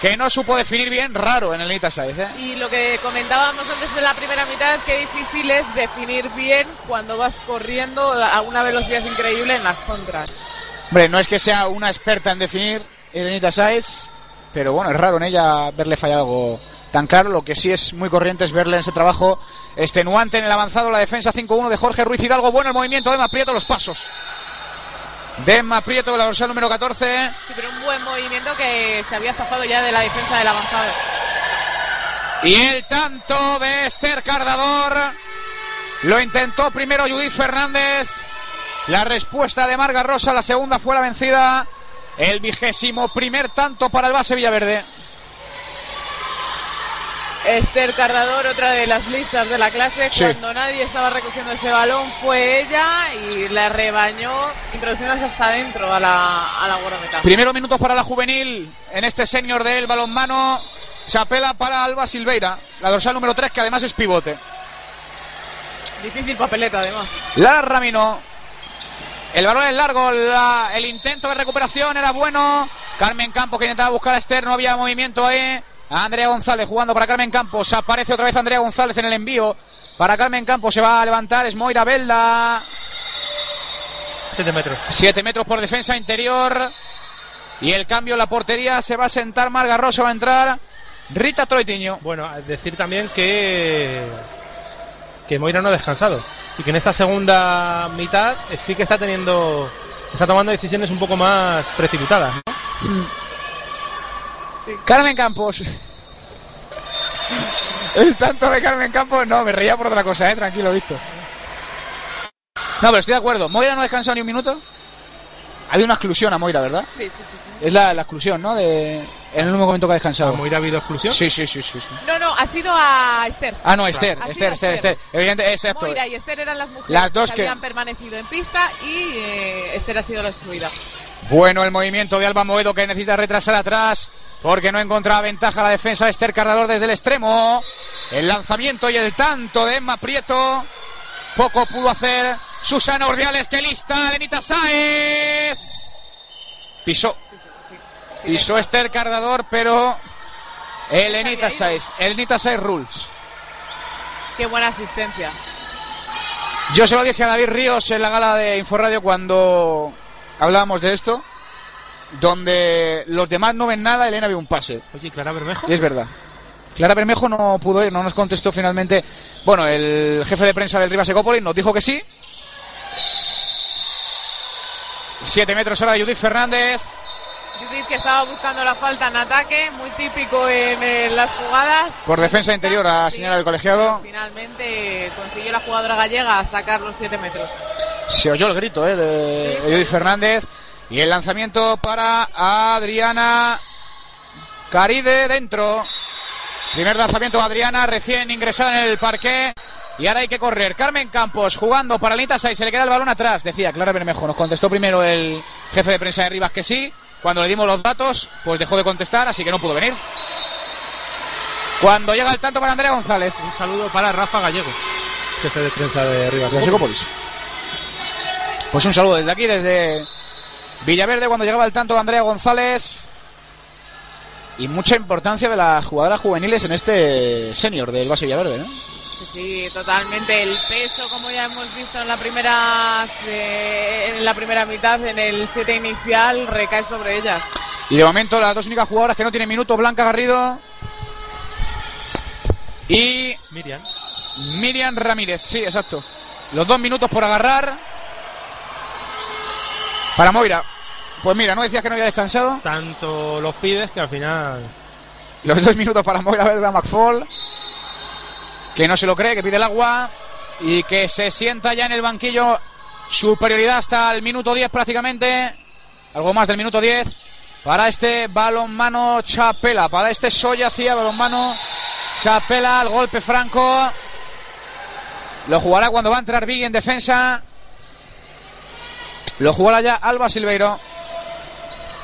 Que no supo definir bien. Raro en Lenita Saiz. ¿eh? Y lo que comentábamos antes de la primera mitad, qué difícil es definir bien cuando vas corriendo a una velocidad increíble en las contras. Hombre, no es que sea una experta en definir Elenita Sáez, pero bueno, es raro en ella verle fallar algo tan claro. Lo que sí es muy corriente es verle en ese trabajo extenuante en el avanzado, la defensa 5-1 de Jorge Ruiz Hidalgo. Bueno el movimiento de Maprieto, los pasos. De Maprieto, la dorsal número 14. Sí, pero un buen movimiento que se había zafado ya de la defensa del avanzado. Y el tanto de Esther Cardador. Lo intentó primero Judith Fernández. La respuesta de Marga Rosa, la segunda fue la vencida. El vigésimo primer tanto para el base Villaverde. Esther Cardador, otra de las listas de la clase, Sí. cuando nadie estaba recogiendo ese balón fue ella y la rebañó introduciéndose hasta adentro a la, a la guardameta. Primeros minutos para la juvenil en este senior del balonmano. Chapela para Alba Silveira, la dorsal número 3, que además es pivote. Difícil papeleta además. La Ramino. El balón es largo, la- el intento de recuperación era bueno. Carmen Campos que intentaba buscar a Esther, no había movimiento ahí. Andrea González jugando para Carmen Campos. Aparece otra vez Andrea González en el envío. Para Carmen Campos se va a levantar, es Moira Belda. 7 metros. 7 metros por defensa interior. Y el cambio en la portería se va a sentar Marga Rosa, va a entrar Rita Troitiño. Bueno, decir también que que Moira no ha descansado y que en esta segunda mitad eh, sí que está teniendo está tomando decisiones un poco más precipitadas, ¿no? Carmen Campos. El tanto de Carmen Campos, no, me reía por otra cosa, eh, tranquilo, visto. No, pero estoy de acuerdo. Moira no ha descansado ni un minuto. Había una exclusión a Moira, ¿verdad? Sí, sí, sí. sí. Es la, la exclusión, ¿no? De, en el único momento que ha descansado. ¿Moira ha habido exclusión? Sí, sí, sí, sí. sí. No, no, ha sido a Esther. Ah, no, Esther, Ha Esther, sido Esther, Esther. Evidente, exacto. Moira y Esther eran las mujeres Las dos que, que- habían permanecido en pista y eh, Esther ha sido la excluida. Bueno, el movimiento de Alba Moedo que necesita retrasar atrás porque no encontraba ventaja la defensa de Esther Carrador desde el extremo. El lanzamiento y el tanto de Emma Prieto. Poco pudo hacer Susana Urdiales, que lista, Lenita Sáez. Pisó. Pisó Esther Carrador, pero Elenita Sáez. Elenita Sáez Rules. Qué buena asistencia. Yo se lo dije a David Ríos en la gala de Inforradio cuando hablábamos de esto, donde los demás no ven nada, Elena ve un pase. Oye, Clara Bermejo. Y es verdad. Clara Bermejo no pudo ir, no nos contestó finalmente. Bueno, el jefe de prensa del Rivas Ecópolis nos dijo que sí. Siete metros ahora de Judith Fernández. Judith que estaba buscando la falta en ataque, muy típico en, las jugadas. Por defensa interior a señala el colegiado. Finalmente consiguió la jugadora gallega sacar los 7 metros. Se oyó el grito ¿eh? de, de Judith Fernández. Y el lanzamiento para Adriana Caride dentro. Primer lanzamiento de Adriana, recién ingresada en el parque. Y ahora hay que correr. Carmen Campos jugando para Anita 6. Se le queda el balón atrás. Decía Clara Bermejo. Nos contestó primero el jefe de prensa de Rivas que sí. Cuando le dimos los datos, pues dejó de contestar, así que no pudo venir. Cuando llega el tanto para Andrea González. Un saludo para Rafa Gallego, jefe de prensa de Rivas. de Psicópolis. Pues un saludo desde aquí, desde Villaverde, cuando llegaba el tanto de Andrea González. Y mucha importancia de las jugadoras juveniles en este senior del base Villaverde, ¿no? Sí, sí, totalmente. El peso, como ya hemos visto en la primera, eh, en la primera mitad, en el 7 inicial, recae sobre ellas. Y de momento las dos únicas jugadoras que no tienen minutos, Blanca Garrido y Miriam. Miriam Ramírez, sí, exacto. Los dos minutos por agarrar para Moira. Pues mira, ¿no decías que no había descansado? Tanto los pides que al final... Los dos minutos para Moira Verda McFall, que no se lo cree, que pide el agua y que se sienta ya en el banquillo. Superioridad hasta el minuto 10 prácticamente, algo más del minuto 10 para este balonmano Chapela, para este Soya hacía balonmano Chapela, el golpe franco. Lo jugará cuando va a entrar Big en defensa. Lo jugará ya Alba Silveiro.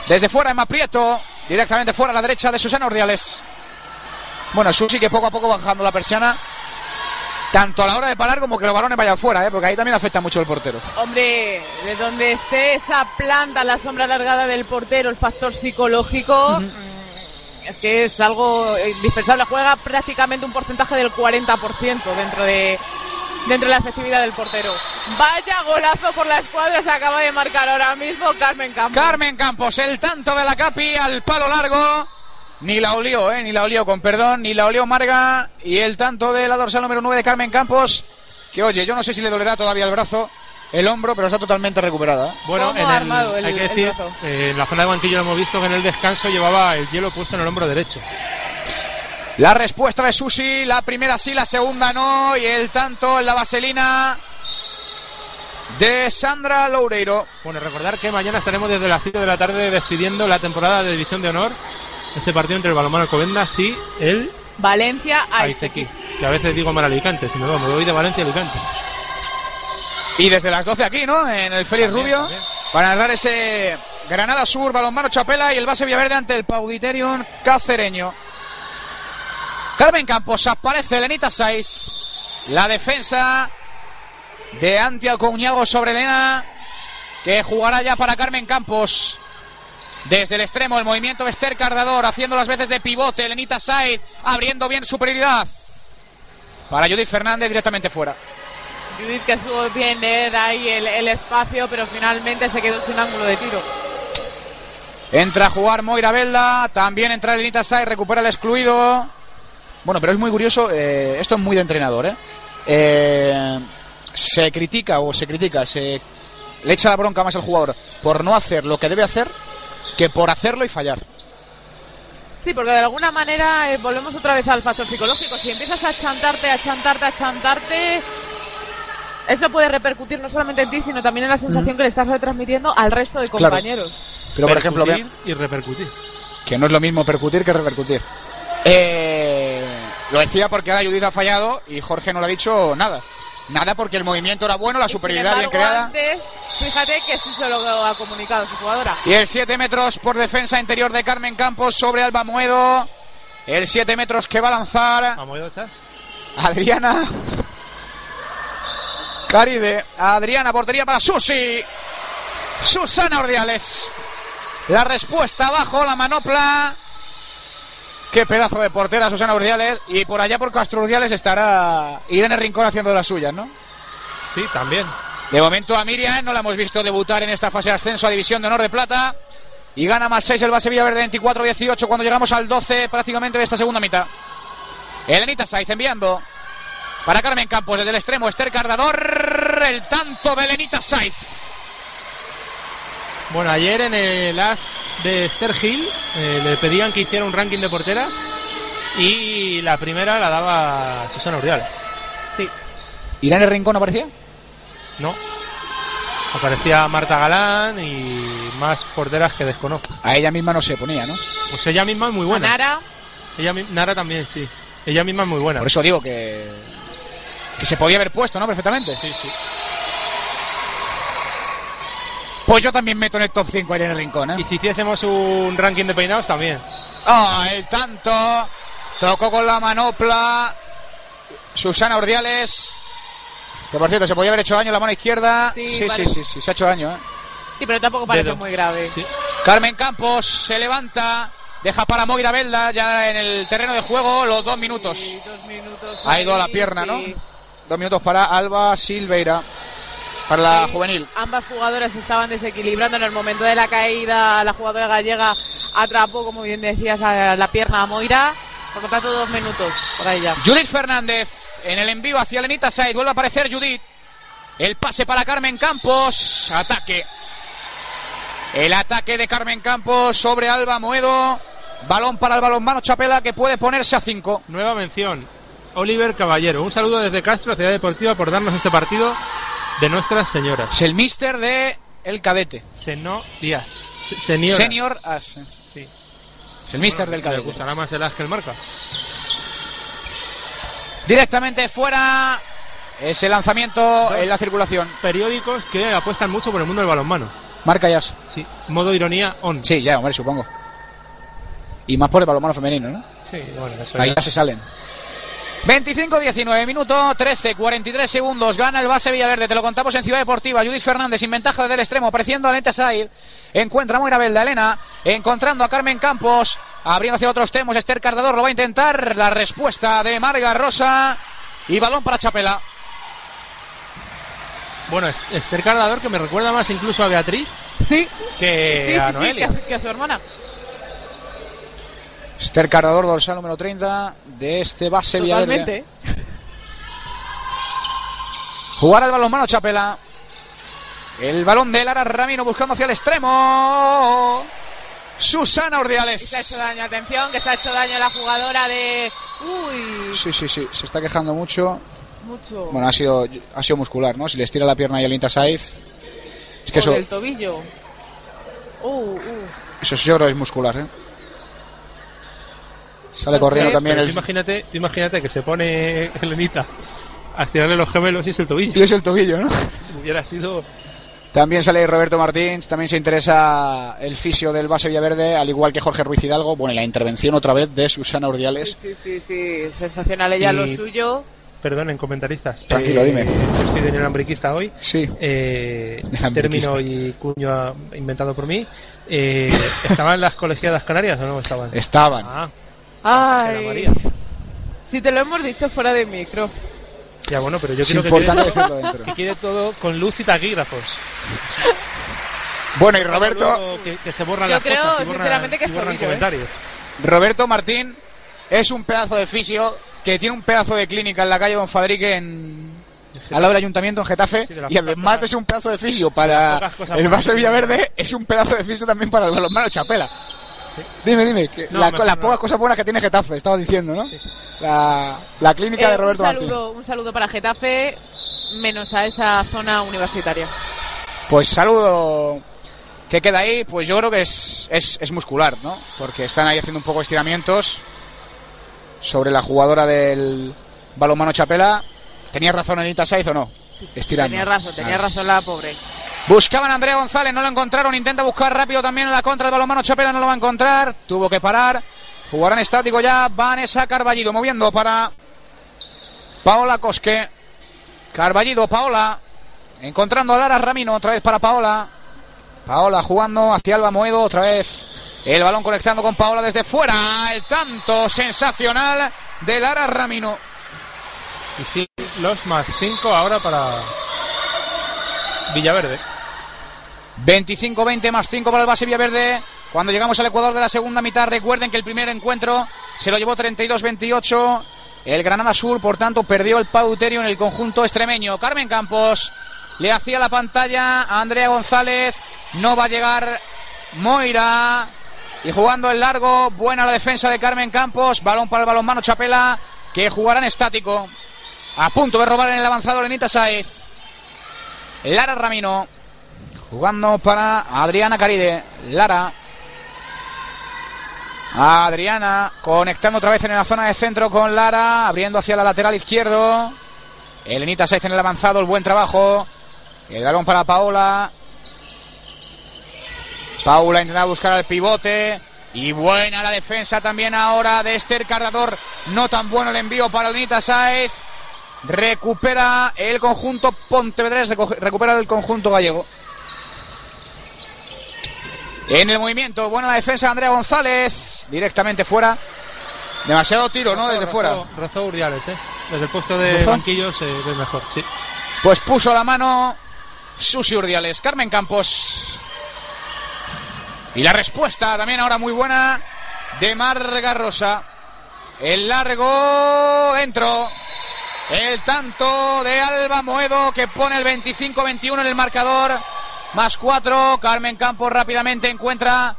Desde fuera Emma Prieto. Directamente fuera a la derecha de Susana Ordiales. Bueno, Susi que poco a poco bajando la persiana. Tanto a la hora de parar como que los balones vayan fuera, ¿eh? porque ahí también afecta mucho el portero. Hombre, de donde esté esa planta, la sombra alargada del portero, el factor psicológico, mm, es que es algo indispensable. Juega prácticamente un porcentaje del 40% dentro de dentro de la efectividad del portero. Vaya golazo por la escuadra, se acaba de marcar ahora mismo Carmen Campos. Carmen Campos, el tanto de la Capi al palo largo. Ni la olió, eh, ni la olió, con perdón, ni la olió Marga. Y el tanto de la dorsal número 9 de Carmen Campos. Que oye, yo no sé si le dolerá todavía el brazo, el hombro, pero está totalmente recuperada. Bueno, ¿Cómo en ha el- armado el- hay que el decir, brazo? eh, en la zona de banquillo hemos visto que en el descanso llevaba el hielo puesto en el hombro derecho. La respuesta de Susi, la primera sí, la segunda no. Y el tanto en la vaselina de Sandra Loureiro. Bueno, recordar que mañana estaremos desde las 7 de la tarde despidiendo la temporada de División de Honor. Ese partido entre el Balonmano Alcobendas y el Valencia, Aizequí. Que a veces digo mal Alicante, si me voy, me voy de Valencia a Alicante. Y desde las 12 aquí, ¿no? En el Félix Rubio. Para narrar ese Granada Sur, balonmano Chapela y el base Villaverde ante el Pauditerium cacereño. Carmen Campos aparece Lenita Saiz. La defensa de Anti Alcuñago sobre Elena. Que jugará ya para Carmen Campos. Desde el extremo, el movimiento de Esther Cardador haciendo las veces de pivote. Lenita Saiz abriendo bien superioridad. Para Judith Fernández directamente fuera. Judith que supo bien leer ahí el, el espacio, pero finalmente se quedó sin ángulo de tiro. Entra a jugar Moira Velda, también entra Lenita Sai, recupera el excluido. Bueno, pero es muy curioso, eh, esto es muy de entrenador, ¿eh? Eh, Se critica o se critica, se le echa la bronca más al jugador por no hacer lo que debe hacer que por hacerlo y fallar. Sí, porque de alguna manera eh, volvemos otra vez al factor psicológico. Si empiezas a chantarte, a chantarte, a chantarte, eso puede repercutir no solamente en ti, sino también en la sensación que le estás retransmitiendo al resto de Claro. compañeros. Pero, por ejemplo, Percutir vea- y repercutir. que no es lo mismo percutir que repercutir. Eh, lo decía porque ahora Judith ha fallado y Jorge no le ha dicho nada. Nada porque el movimiento era bueno, la superioridad bien creada. antes, fíjate que sí se lo ha comunicado su jugadora. Y el 7 metros por defensa interior de Carmen Campos sobre Alba Muedo. El 7 metros que va a lanzar Amoedo Chas. Adriana. Caribe. Adriana, portería para Susi. Susana Ordiales. La respuesta abajo, la manopla. Qué pedazo de portera Susana Ordiales. Y por allá por Castro Ordiales estará Irene Rincón haciendo las suyas, ¿no? Sí, también. De momento a Miriam no la hemos visto debutar en esta fase de ascenso a División de Honor de Plata. Y gana más 6 el base Villaverde 24-18 cuando llegamos al 12 prácticamente de esta segunda mitad. Elenita Saiz enviando para Carmen Campos desde el extremo. Esther Cardador. El tanto de Elenita Saiz. Bueno, ayer en el Ask de Esther Hill eh, le pedían que hiciera un ranking de porteras y la primera la daba Susana Urdiales. Sí. ¿Irene Rincón aparecía? No. Aparecía Marta Galán y más porteras que desconozco. A ella misma no se ponía, ¿no? Pues ella misma es muy buena. Nara, Ella, Nara también, sí. Ella misma es muy buena. Por eso digo que, que se podía haber puesto, ¿no? Perfectamente. Sí, sí. Pues yo también meto en el top 5 a Irene Rincón, ¿eh? Y si hiciésemos un ranking de peinados también. Ah, el tanto. Tocó con la manopla. Susana Ordiales. Que por cierto, se podía haber hecho daño en la mano izquierda. Sí, Sí, sí, sí, sí, se ha hecho daño, ¿eh? Sí, pero tampoco parece Dedo. muy grave. Carmen Campos se levanta. Deja para Moira Belda ya en el terreno de juego los dos minutos. Dos minutos. Ha ido a la pierna. ¿no? Dos minutos para Alba Silveira. Para la Sí, juvenil. Ambas jugadoras estaban desequilibrando en el momento de la caída. La jugadora gallega atrapó, como bien decías, a la pierna a Moira. Por lo tanto, dos minutos para ella. Judith Fernández en el envío hacia Lenita Said. Vuelve a aparecer Judith. El pase para Carmen Campos. Ataque. El ataque de Carmen Campos sobre Alba Moedo. Balón para el balonmano Chapela que puede ponerse a 5. Nueva mención. Oliver Caballero. Un saludo desde Castro, Ciudad Deportiva, por darnos este partido de Nuestras Señoras. Es el mister de el cadete. Seno Díaz. Se- Seniora. Senior As. Sí. Es el mister del Le cadete. gustará más el as que el marca. Directamente fuera. Ese lanzamiento en la circulación. Periódicos que apuestan mucho por el mundo del balonmano. Marca ya. Sí. Modo ironía on. Sí, ya, hombre, supongo. Y más por el balonmano femenino, ¿no? Sí, bueno, eso Ahí ya- ya se salen. 25-19, minuto 13, 43 segundos. Gana el base Villaverde. Te lo contamos en Ciudad Deportiva. Judith Fernández sin ventaja desde el extremo. Apareciendo a Lenta Said. Encuentra a Moira Belda. Elena. Encontrando a Carmen Campos. Abriendo hacia otros temas. Esther Cardador lo va a intentar. La respuesta de Marga Rosa. Y balón para Chapela. Bueno, Es- Esther Cardador, que me recuerda más incluso a Beatriz Sí. que sí, a sí, sí, a, que a su hermana. Esther Cardador, dorsal número 30 de este base Villaverde. Totalmente. Jugar al balonmano Chapela. El balón de Lara Ramiro buscando hacia el extremo. Susana Ordiales. se ha hecho daño, atención, que se ha hecho daño la jugadora de. Uy, Sí, sí, sí, se está quejando mucho. mucho. Bueno, ha sido, ha sido muscular, ¿no? Si le estira la pierna y el Inta Saiz. Es que O eso, del tobillo. Uh, uh. eso sí yo creo es muscular, ¿eh? Sale corriendo sé, también el. tú imagínate, tú imagínate que se pone Elenita a tirarle los gemelos y es el tobillo. Y es el tobillo, ¿no? Hubiera sido. También sale Roberto Martín, también se interesa el fisio del base Villaverde, al igual que Jorge Ruiz Hidalgo. Bueno, y la intervención otra vez de Susana Ordiales. Sí, sí, sí, sensacional ella Y- lo suyo. Perdonen, comentaristas. Tranquilo, dime. Yo estoy de neolambriquista hoy. Sí. Eh, término y cuño inventado por mí. Eh, ¿Estaban las colegiadas canarias o no estaban? Estaban. Ah, Ay. María. Si te lo hemos dicho fuera de micro. Ya bueno, pero yo Es quiero que dentro. quede todo con luz y taquígrafos. Bueno, y Roberto, Que, que se borran Yo las creo, cosas y borran, sinceramente, que es borran tobillo, ¿eh? Roberto Martín es un pedazo de fisio que tiene un pedazo de clínica en la calle Don Fadrique en al lado del ayuntamiento en Getafe Sí, y además ser un pedazo de fisio para el base Villaverde es un pedazo de fisio también para el balonmano Chapela. Dime, dime, que No, la- no. pocas cosas buenas que tiene Getafe, estaba diciendo, ¿no? La, la clínica Eh, de un Roberto Martín. saludo, un saludo para Getafe, menos a esa zona universitaria. Pues saludo que queda ahí, pues yo creo que es, es, es muscular, ¿no? Porque están ahí haciendo un poco de estiramientos sobre la jugadora del balonmano Chapela. ¿Tenía razón Anita Saiz o no? Estirando. Tenía razón, tenía Vale. razón la pobre. Buscaban a Andrea González, no lo encontraron. Intenta buscar rápido también en la contra del balonmano Chapela, no lo va a encontrar. Tuvo que parar. Jugarán estático ya. Vanessa Carballido moviendo para Paola Cosque. Carballido, Paola. Encontrando a Lara Ramino, otra vez para Paola. Paola jugando hacia Alba Moedo, otra vez. El balón conectando con Paola desde fuera. El tanto sensacional de Lara Ramino. Y sí, los más 5 ahora para Villaverde. 25-20 más 5 para el base Villaverde. Cuando llegamos al Ecuador de la segunda mitad, recuerden que el primer encuentro se lo llevó 32-28. El Granada Sur, por tanto, perdió el pauterio en el conjunto extremeño. Carmen Campos le hacía la pantalla a Andrea González. No va a llegar Moira. Y jugando el largo, buena la defensa de Carmen Campos. Balón para el balonmano Chapela, que jugarán estático. A punto de robar en el avanzado Lenita Saez. Lara Ramino. Jugando para Adriana Caride. Lara. Adriana conectando otra vez en la zona de centro con Lara, abriendo hacia la lateral izquierdo. Elenita Saiz en el avanzado, el buen trabajo. El balón para Paola. Paula intenta buscar al pivote. Y buena la defensa también ahora de Esther Cardador. No tan bueno el envío para Elenita Saiz. Recupera el conjunto Pontevedrés, recupera el conjunto gallego. En el movimiento, buena la defensa de Andrea González. Directamente fuera. Demasiado tiro, ¿no? Desde fuera. Rozó Urdiales, ¿eh? Desde el puesto de banquillo se ve mejor, sí. Pues puso la mano Susi Urdiales. Carmen Campos. Y la respuesta también ahora muy buena de Marga Rosa. El largo dentro. El tanto de Alba Moedo que pone el 25-21 en el marcador. Más cuatro. Carmen Campos rápidamente encuentra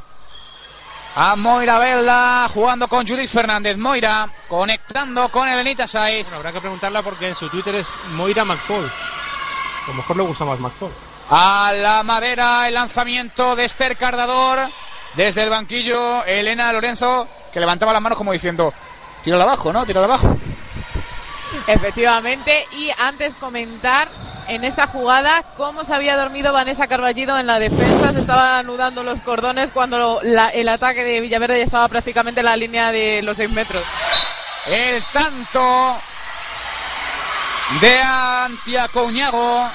a Moira Velda jugando con Judith Fernández. Moira conectando con Elenita Saiz. Bueno, habrá que preguntarla porque en su Twitter es Moira McFall. A lo mejor le gusta más McFall. A la madera el lanzamiento de Esther Cardador. Desde el banquillo, Elena Lorenzo, que levantaba las manos como diciendo, tírala abajo, ¿no? Tírala abajo. Efectivamente, y antes comentar en esta jugada cómo se había dormido Vanessa Carballido en la defensa, se estaban anudando los cordones cuando el ataque de Villaverde estaba prácticamente en la línea de los 6 metros. El tanto de Antiacoñago.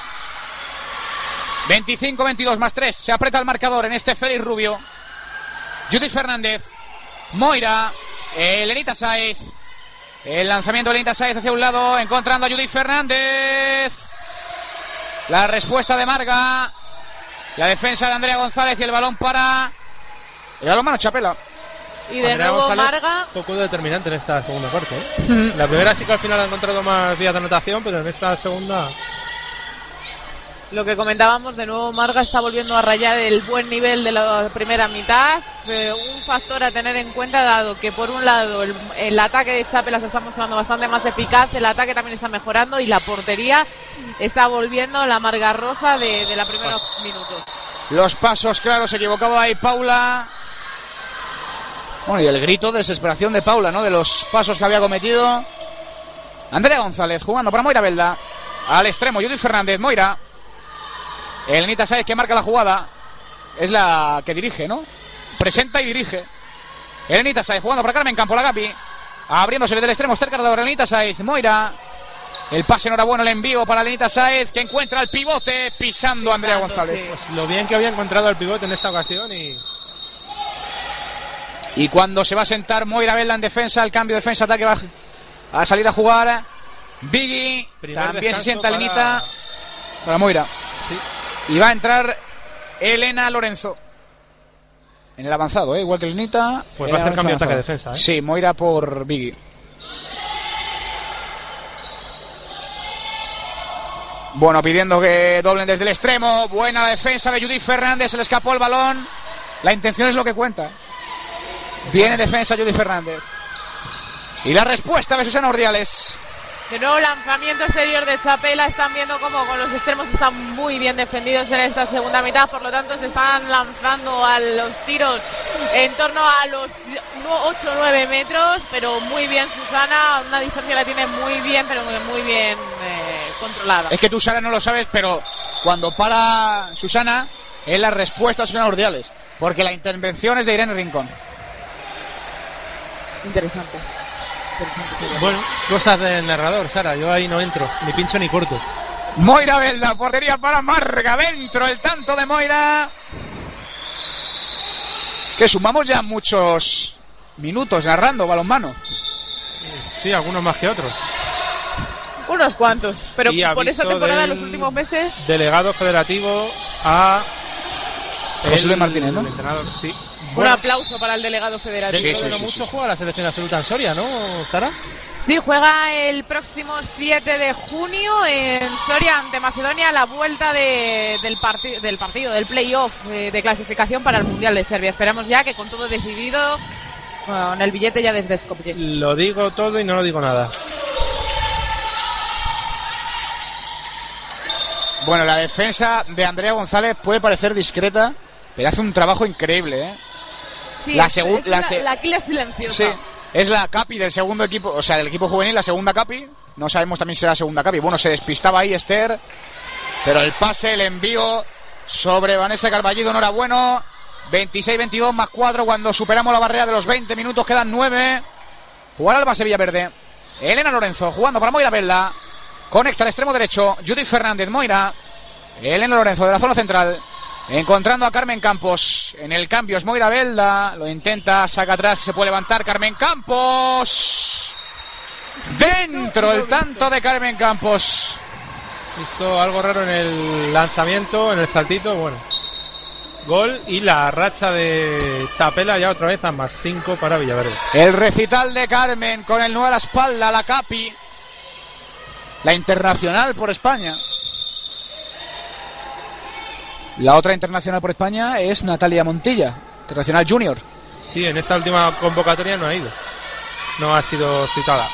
25-22 más 3. Se aprieta el marcador en este Félix Rubio. Judith Fernández. Moira. Elenita Saez. El lanzamiento de Elenita Saez hacia un lado. Encontrando a Judith Fernández. La respuesta de Marga. La defensa de Andrea González y el balón para. El balón mano Chapela. Y de Andrea nuevo González, Marga. Poco determinante en esta segunda parte. ¿eh? La primera sí que al final ha encontrado más vías de anotación, pero en esta segunda. Lo que comentábamos, de nuevo Marga está volviendo a rayar el buen nivel de la primera mitad. Eh, un factor a tener en cuenta, dado que por un lado el, el ataque de Chapela se está mostrando bastante más eficaz, el ataque también está mejorando y la portería está volviendo la Marga Rosa de, de la primera minuto. Los pasos claros, se equivocaba ahí Paula. Bueno, y el grito de desesperación de Paula, ¿no? De los pasos que había cometido. Andrea González jugando para Moira Belda. Al extremo, Judith Fernández, Moira. Elenita Sáez que marca la jugada. Es la que dirige, ¿no? Presenta y dirige. Elenita Sáez jugando para Carmen Campo, la Gapi. Abriéndose del extremo, Esther Cardador, Elenita Sáez, Moira. El pase enhorabuena, el envío para Elenita Sáez que encuentra el pivote pisando a Andrea González. Pues lo bien que había encontrado el pivote en esta ocasión y. Y cuando se va a sentar Moira Vela en defensa, el cambio de defensa-ataque va a salir a jugar. Biggie Primer también se sienta para- Lenita para Moira. Sí. Y va a entrar Elena Lorenzo. En el avanzado, ¿eh? igual que Lenita. Pues va a hacer cambio de ataque-defensa, ¿eh? Sí, Moira por Biggie. Bueno, pidiendo que doblen desde el extremo. Buena defensa de Judith Fernández. Se le escapó el balón. La intención es lo que cuenta. Viene defensa Judith Fernández. Y la respuesta de Susana Ordiales. De nuevo lanzamiento exterior de Chapela, están viendo como con los extremos están muy bien defendidos en esta segunda mitad, por lo tanto se están lanzando a los tiros en torno a los 8 o 9 metros, pero muy bien Susana, una distancia la tiene muy bien, pero muy, muy bien eh, controlada. Es que tú, Sara, no lo sabes, pero cuando para Susana, es la respuesta a Susana. Porque la intervención es de Irene Rincón. Interesante. Interesante sería. Bueno, cosas del narrador, Sara. Yo ahí no entro, ni pincho ni corto. Moira Velda, portería para Marga, dentro el tanto de Moira. Que sumamos ya muchos minutos narrando balonmano. Sí, algunos más que otros. Unos cuantos, pero Y por esta temporada, del- los últimos meses, Delegado federativo a. José el- Martínez, ¿no? el entrenador, sí. Un aplauso para el delegado federativo. Dentro de no mucho juega la selección absoluta en Soria, ¿no, Sara? Sí, juega el próximo 7 de junio en Soria ante Macedonia la vuelta de- del, parti- del partido, del playoff eh, de clasificación para el Mundial de Serbia. Esperamos ya que con todo decidido, con el billete ya desde Skopje. Lo digo todo y no lo digo nada. Bueno, la defensa de Andrea González puede parecer discreta, pero hace un trabajo increíble, ¿eh? Sí, la es- la silenciosa. Sí, es la capi del segundo equipo, o sea, del equipo juvenil, la segunda capi. No sabemos también si será la segunda capi. Bueno, se despistaba ahí Esther, pero el pase, el envío sobre Vanessa Carballido no era bueno. 26-22 más 4 cuando superamos la barrera de los 20 minutos, quedan 9. Jugar al base Villaverde. Elena Lorenzo jugando para Moira Velda. Conecta al extremo derecho. Judith Fernández, Moira. Elena Lorenzo de la zona central. Encontrando a Carmen Campos. En el cambio es Moira Velda. Lo intenta, saca atrás, se puede levantar Carmen Campos. Dentro el tanto de Carmen Campos. Visto algo raro en el lanzamiento, en el saltito, bueno. Gol y la racha de Chapela ya otra vez a más 5 para Villaverde. El recital de Carmen con el 9 a la espalda, la Capi. La internacional por España. La otra internacional por España es Natalia Montilla, internacional junior. Sí, en esta última convocatoria no ha ido. No ha sido citada.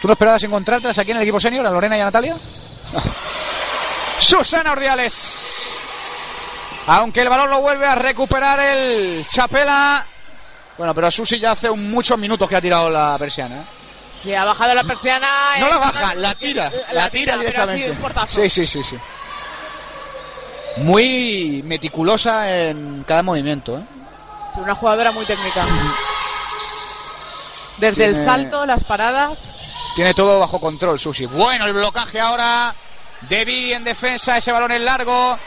¿Tú no esperabas encontrarlas aquí en el equipo senior, a Lorena y a Natalia? Susana Ordiales. Aunque el balón lo vuelve a recuperar el Chapela. Bueno, pero Susi ya hace muchos minutos que ha tirado la persiana. ¿eh? Se ha bajado la persiana. No eh, la baja, la tira. La, tira, pero ha directamente. sido un portazo. Sí, sí, sí, sí. Muy meticulosa en cada movimiento. ¿eh? Es una jugadora muy técnica. Desde el salto, las paradas. Tiene todo bajo control, Susi. Bueno, el blocaje ahora de Biggie en defensa. Ese balón es largo.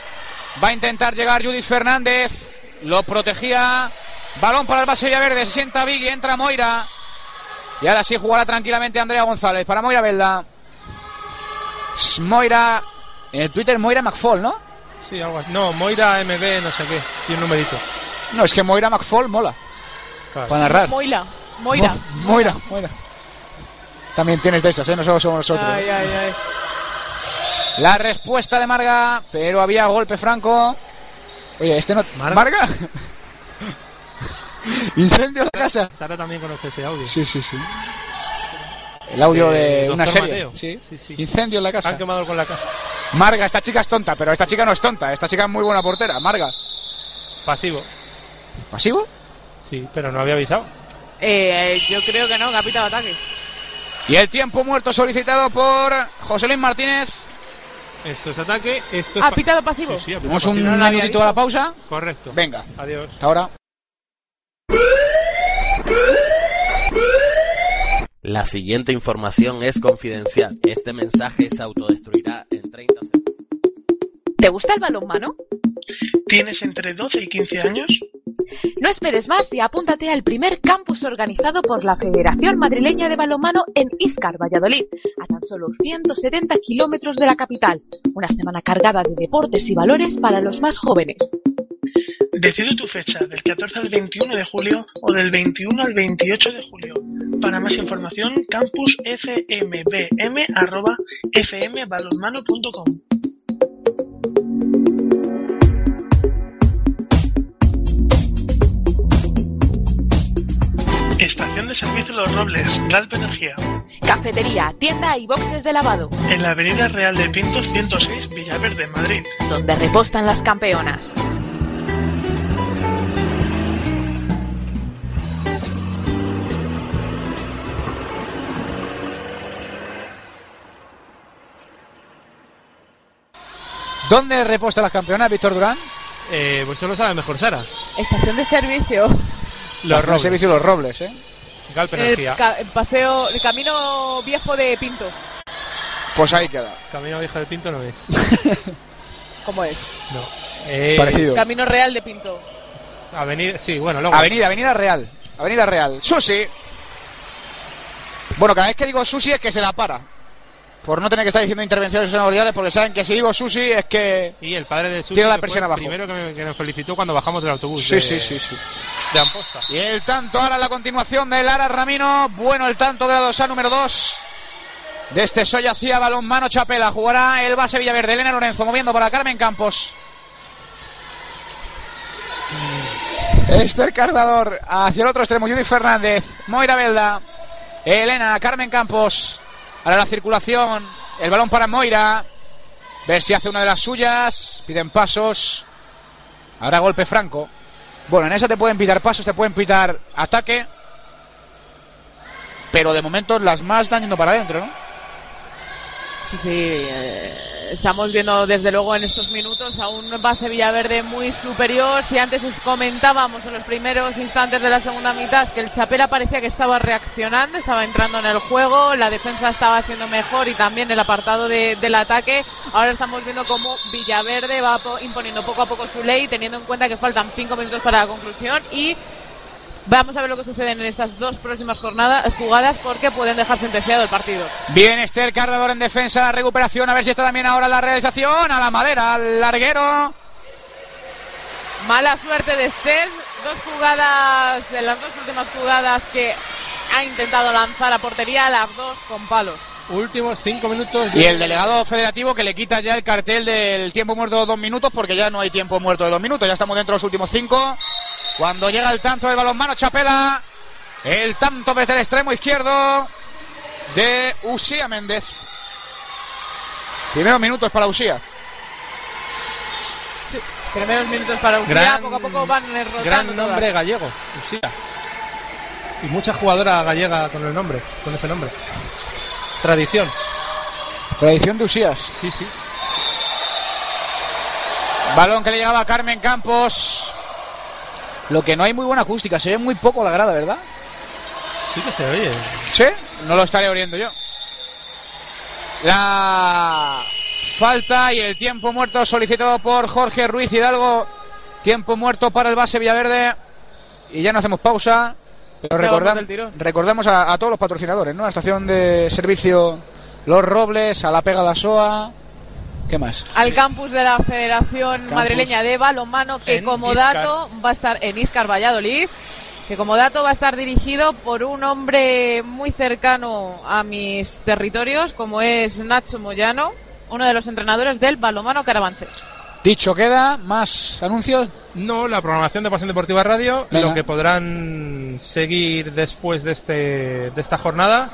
Va a intentar llegar Judith Fernández. Lo protegía. Balón para el base Villaverde. Se sienta Biggie. Entra Moira. Y ahora sí jugará tranquilamente Andrea González. Para Moira Velda. Moira. En el Twitter Moira McFall, ¿no? Sí, algo así. No, Moira MB, no sé qué. Y un numerito. No, es que Moira McFall mola. Claro. Para narrar. Moira. Moira. Mo- Moira, Moira. También tienes de esas, ¿eh? No solo somos nosotros. Ay, ay, ay. La respuesta de Marga, pero había golpe franco. Oye, este no. ¿Marga? Incendio en la casa. Sara también conoce ese audio. Sí, sí, sí. El audio de una serie. Sí. sí, sí. Incendio en la casa. Han quemado con la casa. Marga, esta chica es tonta, pero esta chica no es tonta. Esta chica es muy buena portera. Marga. Pasivo. ¿Pasivo? Sí, pero no había avisado. Eh, yo creo que no, que ha pitado ataque. Y el tiempo muerto solicitado por José Luis Martínez. Esto es ataque, esto es... ¿Ha pitado pasivo? Sí, sí, ha pitado Tenemos un pasivo. no minutito a la pausa. Correcto. Venga. Adiós. Hasta ahora. La siguiente información es confidencial. Este mensaje se autodestruirá en 30 segundos. ¿Te gusta el balonmano? ¿Tienes entre 12 y 15 años? No esperes más y apúntate al primer campus organizado por la Federación Madrileña de Balonmano en Íscar, Valladolid, a tan solo 170 kilómetros de la capital. Una semana cargada de deportes y valores para los más jóvenes. Decide tu fecha, del 14 al 21 de julio o del 21 al 28 de julio. Para más información, campusfmbm.fmbalonmano.com. Estación de servicio Los Robles, Galp Energía. Cafetería, tienda y boxes de lavado, En la Avenida Real de Pintos 106, Villaverde, Madrid. donde repostan las campeonas. ¿Dónde reposta las campeonas, Víctor Durán? Eh, pues eso lo sabe mejor Sara. Estación de servicio. Los Robles. servicio Los Robles, ¿eh? Galp El, Energía. ca- el paseo, el camino viejo de Pinto. Pues ahí queda. Camino Viejo de Pinto no es. ¿Cómo es? No. Eh, Parecido. Camino real de Pinto. Avenida, sí, bueno, luego. Avenida, Avenida Real. Avenida Real. Susi. Bueno, cada vez que digo Susi es que se la para. Por no tener que estar diciendo intervenciones sonoridades, porque saben que si digo Susi es que. Y el padre de Susi Tiene la presión abajo. Primero que, me- que nos felicitó cuando bajamos del autobús. Sí, de- sí, sí, sí. De Amposta. Y el tanto ahora en la continuación de Lara Ramino. Bueno, el tanto de la 2A número 2. De este Soya hacía balonmano Chapela. Jugará el base Villaverde. Elena Lorenzo moviendo para Carmen Campos. Esther Cardador hacia el otro extremo. Judith Fernández. Moira Velda. Elena. Carmen Campos. Ahora la circulación. El balón para Moira. Ver si hace una de las suyas. Piden pasos. Ahora golpe franco. Bueno, en esa te pueden pitar pasos, te pueden pitar ataque. Pero de momento las más yendo para adentro, ¿no? Sí, sí. eh, estamos viendo desde luego en estos minutos a un base Villaverde muy superior. Si antes es- comentábamos en los primeros instantes de la segunda mitad que el Chapela parecía que estaba reaccionando, estaba entrando en el juego, la defensa estaba siendo mejor y también el apartado de- del ataque. Ahora estamos viendo cómo Villaverde va po- imponiendo poco a poco su ley, teniendo en cuenta que faltan cinco minutos para la conclusión y Vamos a ver lo que sucede en estas dos próximas jornadas, jugadas porque pueden dejar sentenciado el partido. Bien, Esther Carrador en defensa, la recuperación, a ver si está también ahora la realización, a la madera, al larguero. Mala suerte de Esther, dos jugadas, en las dos últimas jugadas que ha intentado lanzar a portería, las dos con palos. Últimos cinco minutos. Y el delegado federativo que le quita ya el cartel del tiempo muerto de dos minutos porque ya no hay tiempo muerto de dos minutos, ya estamos dentro de los últimos cinco. Cuando llega el tanto del balonmano Chapela, el tanto desde el extremo izquierdo de Usía Méndez. Primeros minutos para Usía. Primeros minutos para Usía, Gran- poco a poco van rotando Gran todas. nombre gallego, Usía. Y mucha jugadora gallega con el nombre, con ese nombre. Tradición. Tradición de Usías. Sí, sí. Balón que le llegaba a Carmen Campos. Lo que no hay muy buena acústica, se ve muy poco la grada, ¿verdad? Sí que se oye. ¿Sí? No lo estaré abriendo yo. La falta y el tiempo muerto solicitado por Jorge Ruiz Hidalgo. Tiempo muerto para el base Villaverde. Y ya no hacemos pausa. Pero recordam- recordamos a, a todos los patrocinadores, ¿no? A la estación de servicio Los Robles, a la Pega la SOA. ¿Qué más? Al campus de la Federación Campus. Madrileña de Balonmano, que como Íscar. dato va a estar en Iscar Valladolid, que como dato va a estar dirigido por un hombre muy cercano a mis territorios, como es Nacho Moyano, uno de los entrenadores del Balonmano Carabanchel. Dicho queda, más anuncios. No, la programación de Pasión Deportiva Radio, Venga. lo que podrán seguir después de este de esta jornada.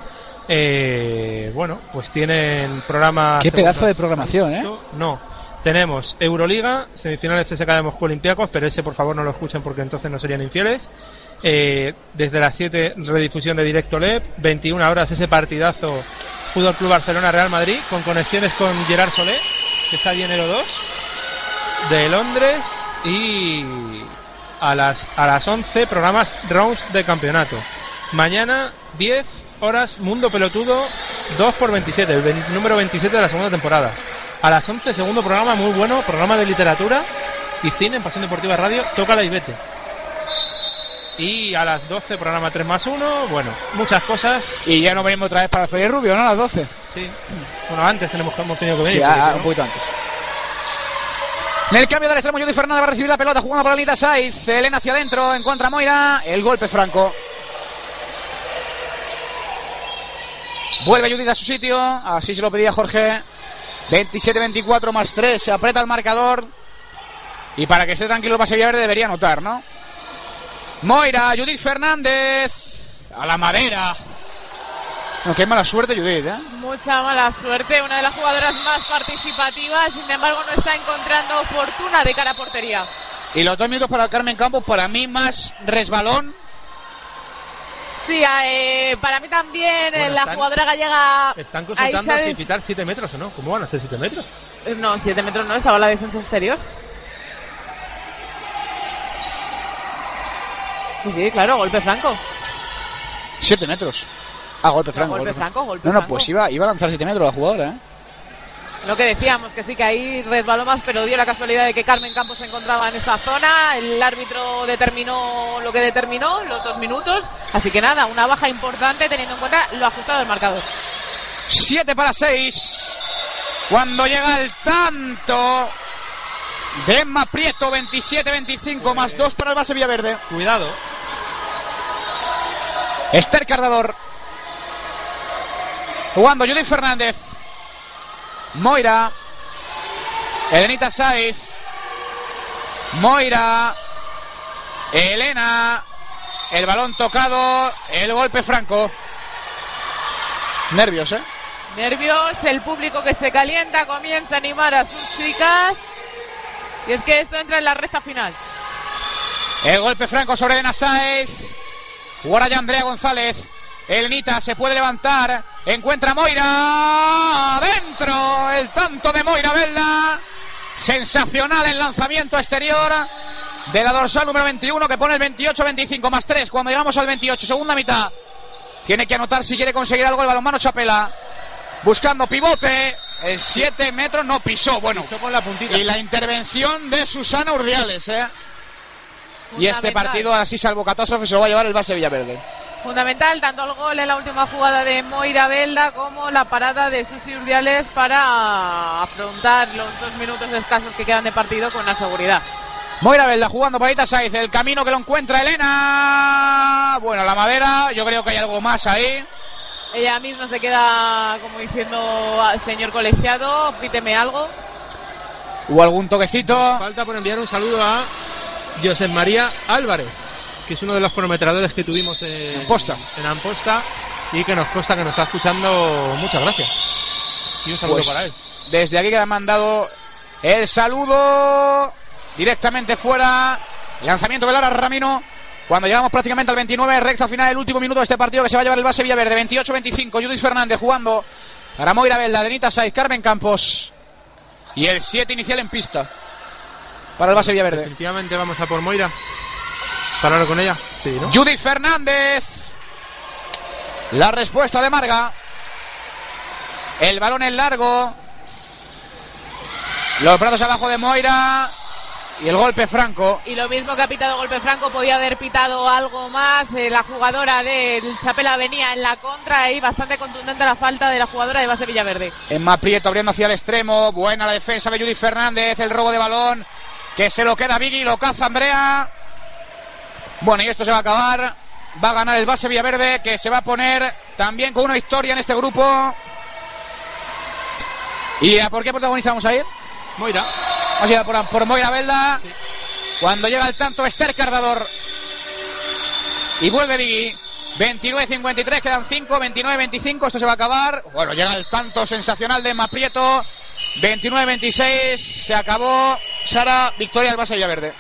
Eh, bueno, pues tienen programa. Qué pedazo de programación, ¿eh? No, tenemos Euroliga, semifinales CSK de Moscú Olympiacos, pero ese por favor no lo escuchen porque entonces no serían infieles. Eh, desde las 7, redifusión de Directo LEP, 21 horas ese partidazo Fútbol Club Barcelona Real Madrid, con conexiones con Gerard Solé, que está allí en el 2 de Londres y a las a las 11 programas rounds de campeonato. Mañana 10 horas Mundo Pelotudo 2 por 27, el número 27 de la segunda temporada. A las 11 segundo programa muy bueno, programa de literatura y cine en Pasión Deportiva Radio, toca la y vete. Y a las 12 programa 3 más 1, bueno, muchas cosas. Y ya no venimos otra vez para Freddy Rubio, ¿no? A las 12. Sí. Bueno, antes tenemos, hemos tenido que venir. Sí, porque a- si no- un poquito antes. En el cambio del extremo, Judy Fernández va a recibir la pelota jugando para Anita Saiz. Elena hacia adentro, encuentra a Moira. El golpe franco. Vuelve Judith a su sitio. Así se lo pedía Jorge. 27-24 más 3. Se aprieta el marcador. Y para que esté tranquilo el base Villaverde debería anotar, ¿no? Moira, Judith Fernández. A la madera. No, qué mala suerte, Judith, ¿eh? Mucha mala suerte, una de las jugadoras más participativas, sin embargo no está encontrando fortuna de cara a portería. Y los dos minutos para Carmen Campos, para mí más resbalón. Sí, eh, para mí también eh, Bueno, la están- jugadora gallega... Están consultando si pitar 7 metros o no. ¿Cómo van a ser 7 metros? No, 7 metros no, estaba la defensa exterior. Sí, sí, claro, golpe franco. Siete metros. Ah, golpe franco. golpe franco, golpe No, no, franco. pues iba, iba a lanzar siete metros la jugadora, ¿eh? Lo que decíamos, que sí que ahí resbaló más, pero dio la casualidad de que Carmen Campos se encontraba en esta zona. El árbitro determinó lo que determinó, los dos minutos. Así que nada, una baja importante teniendo en cuenta lo ajustado del marcador. 7 para 6. Cuando llega el tanto de Emma Prieto, 27-25, más 2 para el base Villaverde. Cuidado. Esther Cardador. Jugando Judith Fernández. Moira. Elenita Saiz. Moira. Elena. El balón tocado. El golpe franco. Nervios, ¿eh? Nervios, el público que se calienta comienza a animar a sus chicas. Y es que esto entra en la recta final. El golpe franco sobre Elena Sáez. Fuera ya Andrea González. Elenita se puede levantar. Encuentra a Moira. Dentro. El tanto de Moira Velda. Sensacional el lanzamiento exterior de la dorsal número 21 que pone el 28-25 más 3 cuando llegamos al 28. Segunda mitad. Tiene que anotar si quiere conseguir algo el balonmano Chapela. Buscando pivote. El 7 metros no pisó. Bueno. Pisó con la puntita. Y la intervención de Susana Urdiales, ¿eh? Y este partido, así salvo catástrofe, se lo va a llevar el base Villaverde. Fundamental, tanto el gol en la última jugada de Moira Belda como la parada de Susi Urdiales para afrontar los dos minutos escasos que quedan de partido con la seguridad. Moira Velda jugando para Ita Saiz. El camino que lo encuentra Elena. Bueno, la madera. Yo creo que hay algo más ahí. Ella misma se queda como diciendo, "Ah, señor colegiado, píteme algo. Hubo algún toquecito. Falta por enviar un saludo a José María Álvarez, que es uno de los cronometradores que tuvimos en Amposta. en Amposta y que nos consta que nos está escuchando. Muchas gracias. Y un saludo Pues, para él. Desde aquí que le han mandado el saludo directamente fuera. Lanzamiento de Lara Ramino. Cuando llegamos prácticamente al 29, recta final del último minuto de este partido que se va a llevar el base Villaverde. 28-25, Judith Fernández jugando para Moira Velda, Denita Saiz, Carmen Campos. Y el 7 inicial en pista para el base Villaverde. Definitivamente vamos a por Moira. Para hablar con ella. Sí, ¿no? Judith Fernández. La respuesta de Marga. El balón es largo. Los brazos abajo de Moira. Y el golpe franco. Y lo mismo que ha pitado golpe franco, podía haber pitado algo más. Eh, la jugadora del Chapela venía en la contra y bastante contundente la falta de la jugadora de base Villaverde. Emma Prieto abriendo hacia el extremo. Buena la defensa de Judith Fernández. El robo de balón. Que se lo queda Vicky. Lo caza Andrea. Bueno, y esto se va a acabar. Va a ganar el base Villaverde. Que se va a poner también con una victoria en este grupo. ¿Y a por qué protagonista vamos a ir? Moira. Vamos a ir por, por Moira Velda. Cuando llega el tanto Esther Cardador. Y vuelve Vigui. 29-53, quedan 5, 29-25, esto se va a acabar. Bueno, llega el tanto sensacional de Emma Prieto. 29-26, se acabó. Sara, victoria del base Villaverde.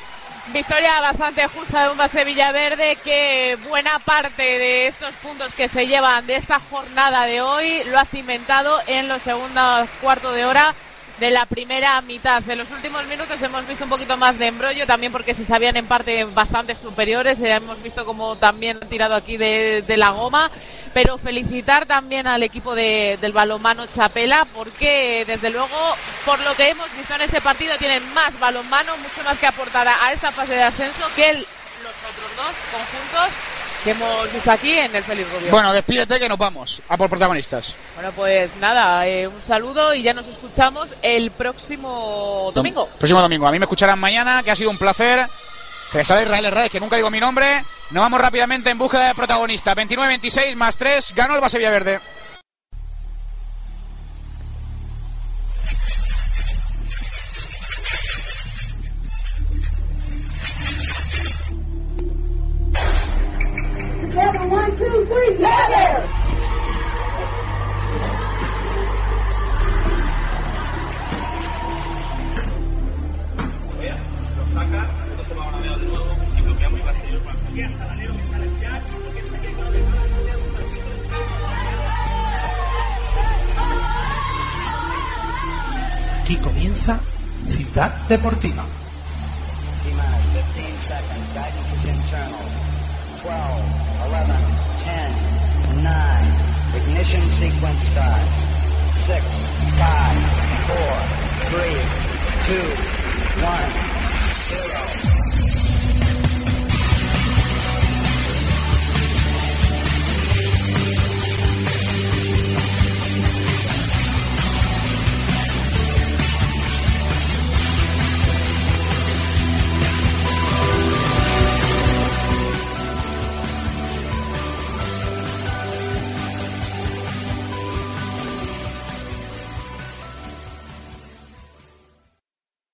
Victoria bastante justa de un base Villaverde que buena parte de estos puntos que se llevan de esta jornada de hoy lo ha cimentado en los segundos cuartos de hora de la primera mitad. En los últimos minutos hemos visto un poquito más de embrollo, también porque se sabían en parte bastante superiores. Eh, hemos visto como también han tirado aquí de, la goma. Pero felicitar también al equipo de- del balonmano Chapela, porque desde luego, por lo que hemos visto en este partido, tienen más balonmano, mucho más que aportar a, esta fase de ascenso que los otros dos conjuntos que hemos visto aquí en el Félix Rubio. Bueno, despídete que nos vamos a por protagonistas. Bueno, pues nada, eh, un saludo y ya nos escuchamos el próximo domingo. Próximo domingo. A mí me escucharán mañana, que ha sido un placer. Que sale Israel Herrera, que nunca digo mi nombre. Nos vamos rápidamente en búsqueda de protagonista. 29-26 más 3, ganó el base Villaverde. One, two, three, together! Lo sacas, no se va a grabar de nuevo y bloqueamos el para salir. Salanero que sale ya, lo que saque claro de Aquí comienza Ciudad Deportiva. T-minus 15 seconds. Guidance is internal. 12, 11, 10, 9. Ignition sequence starts. 6, 5, 4, 3, 2, 1, 0.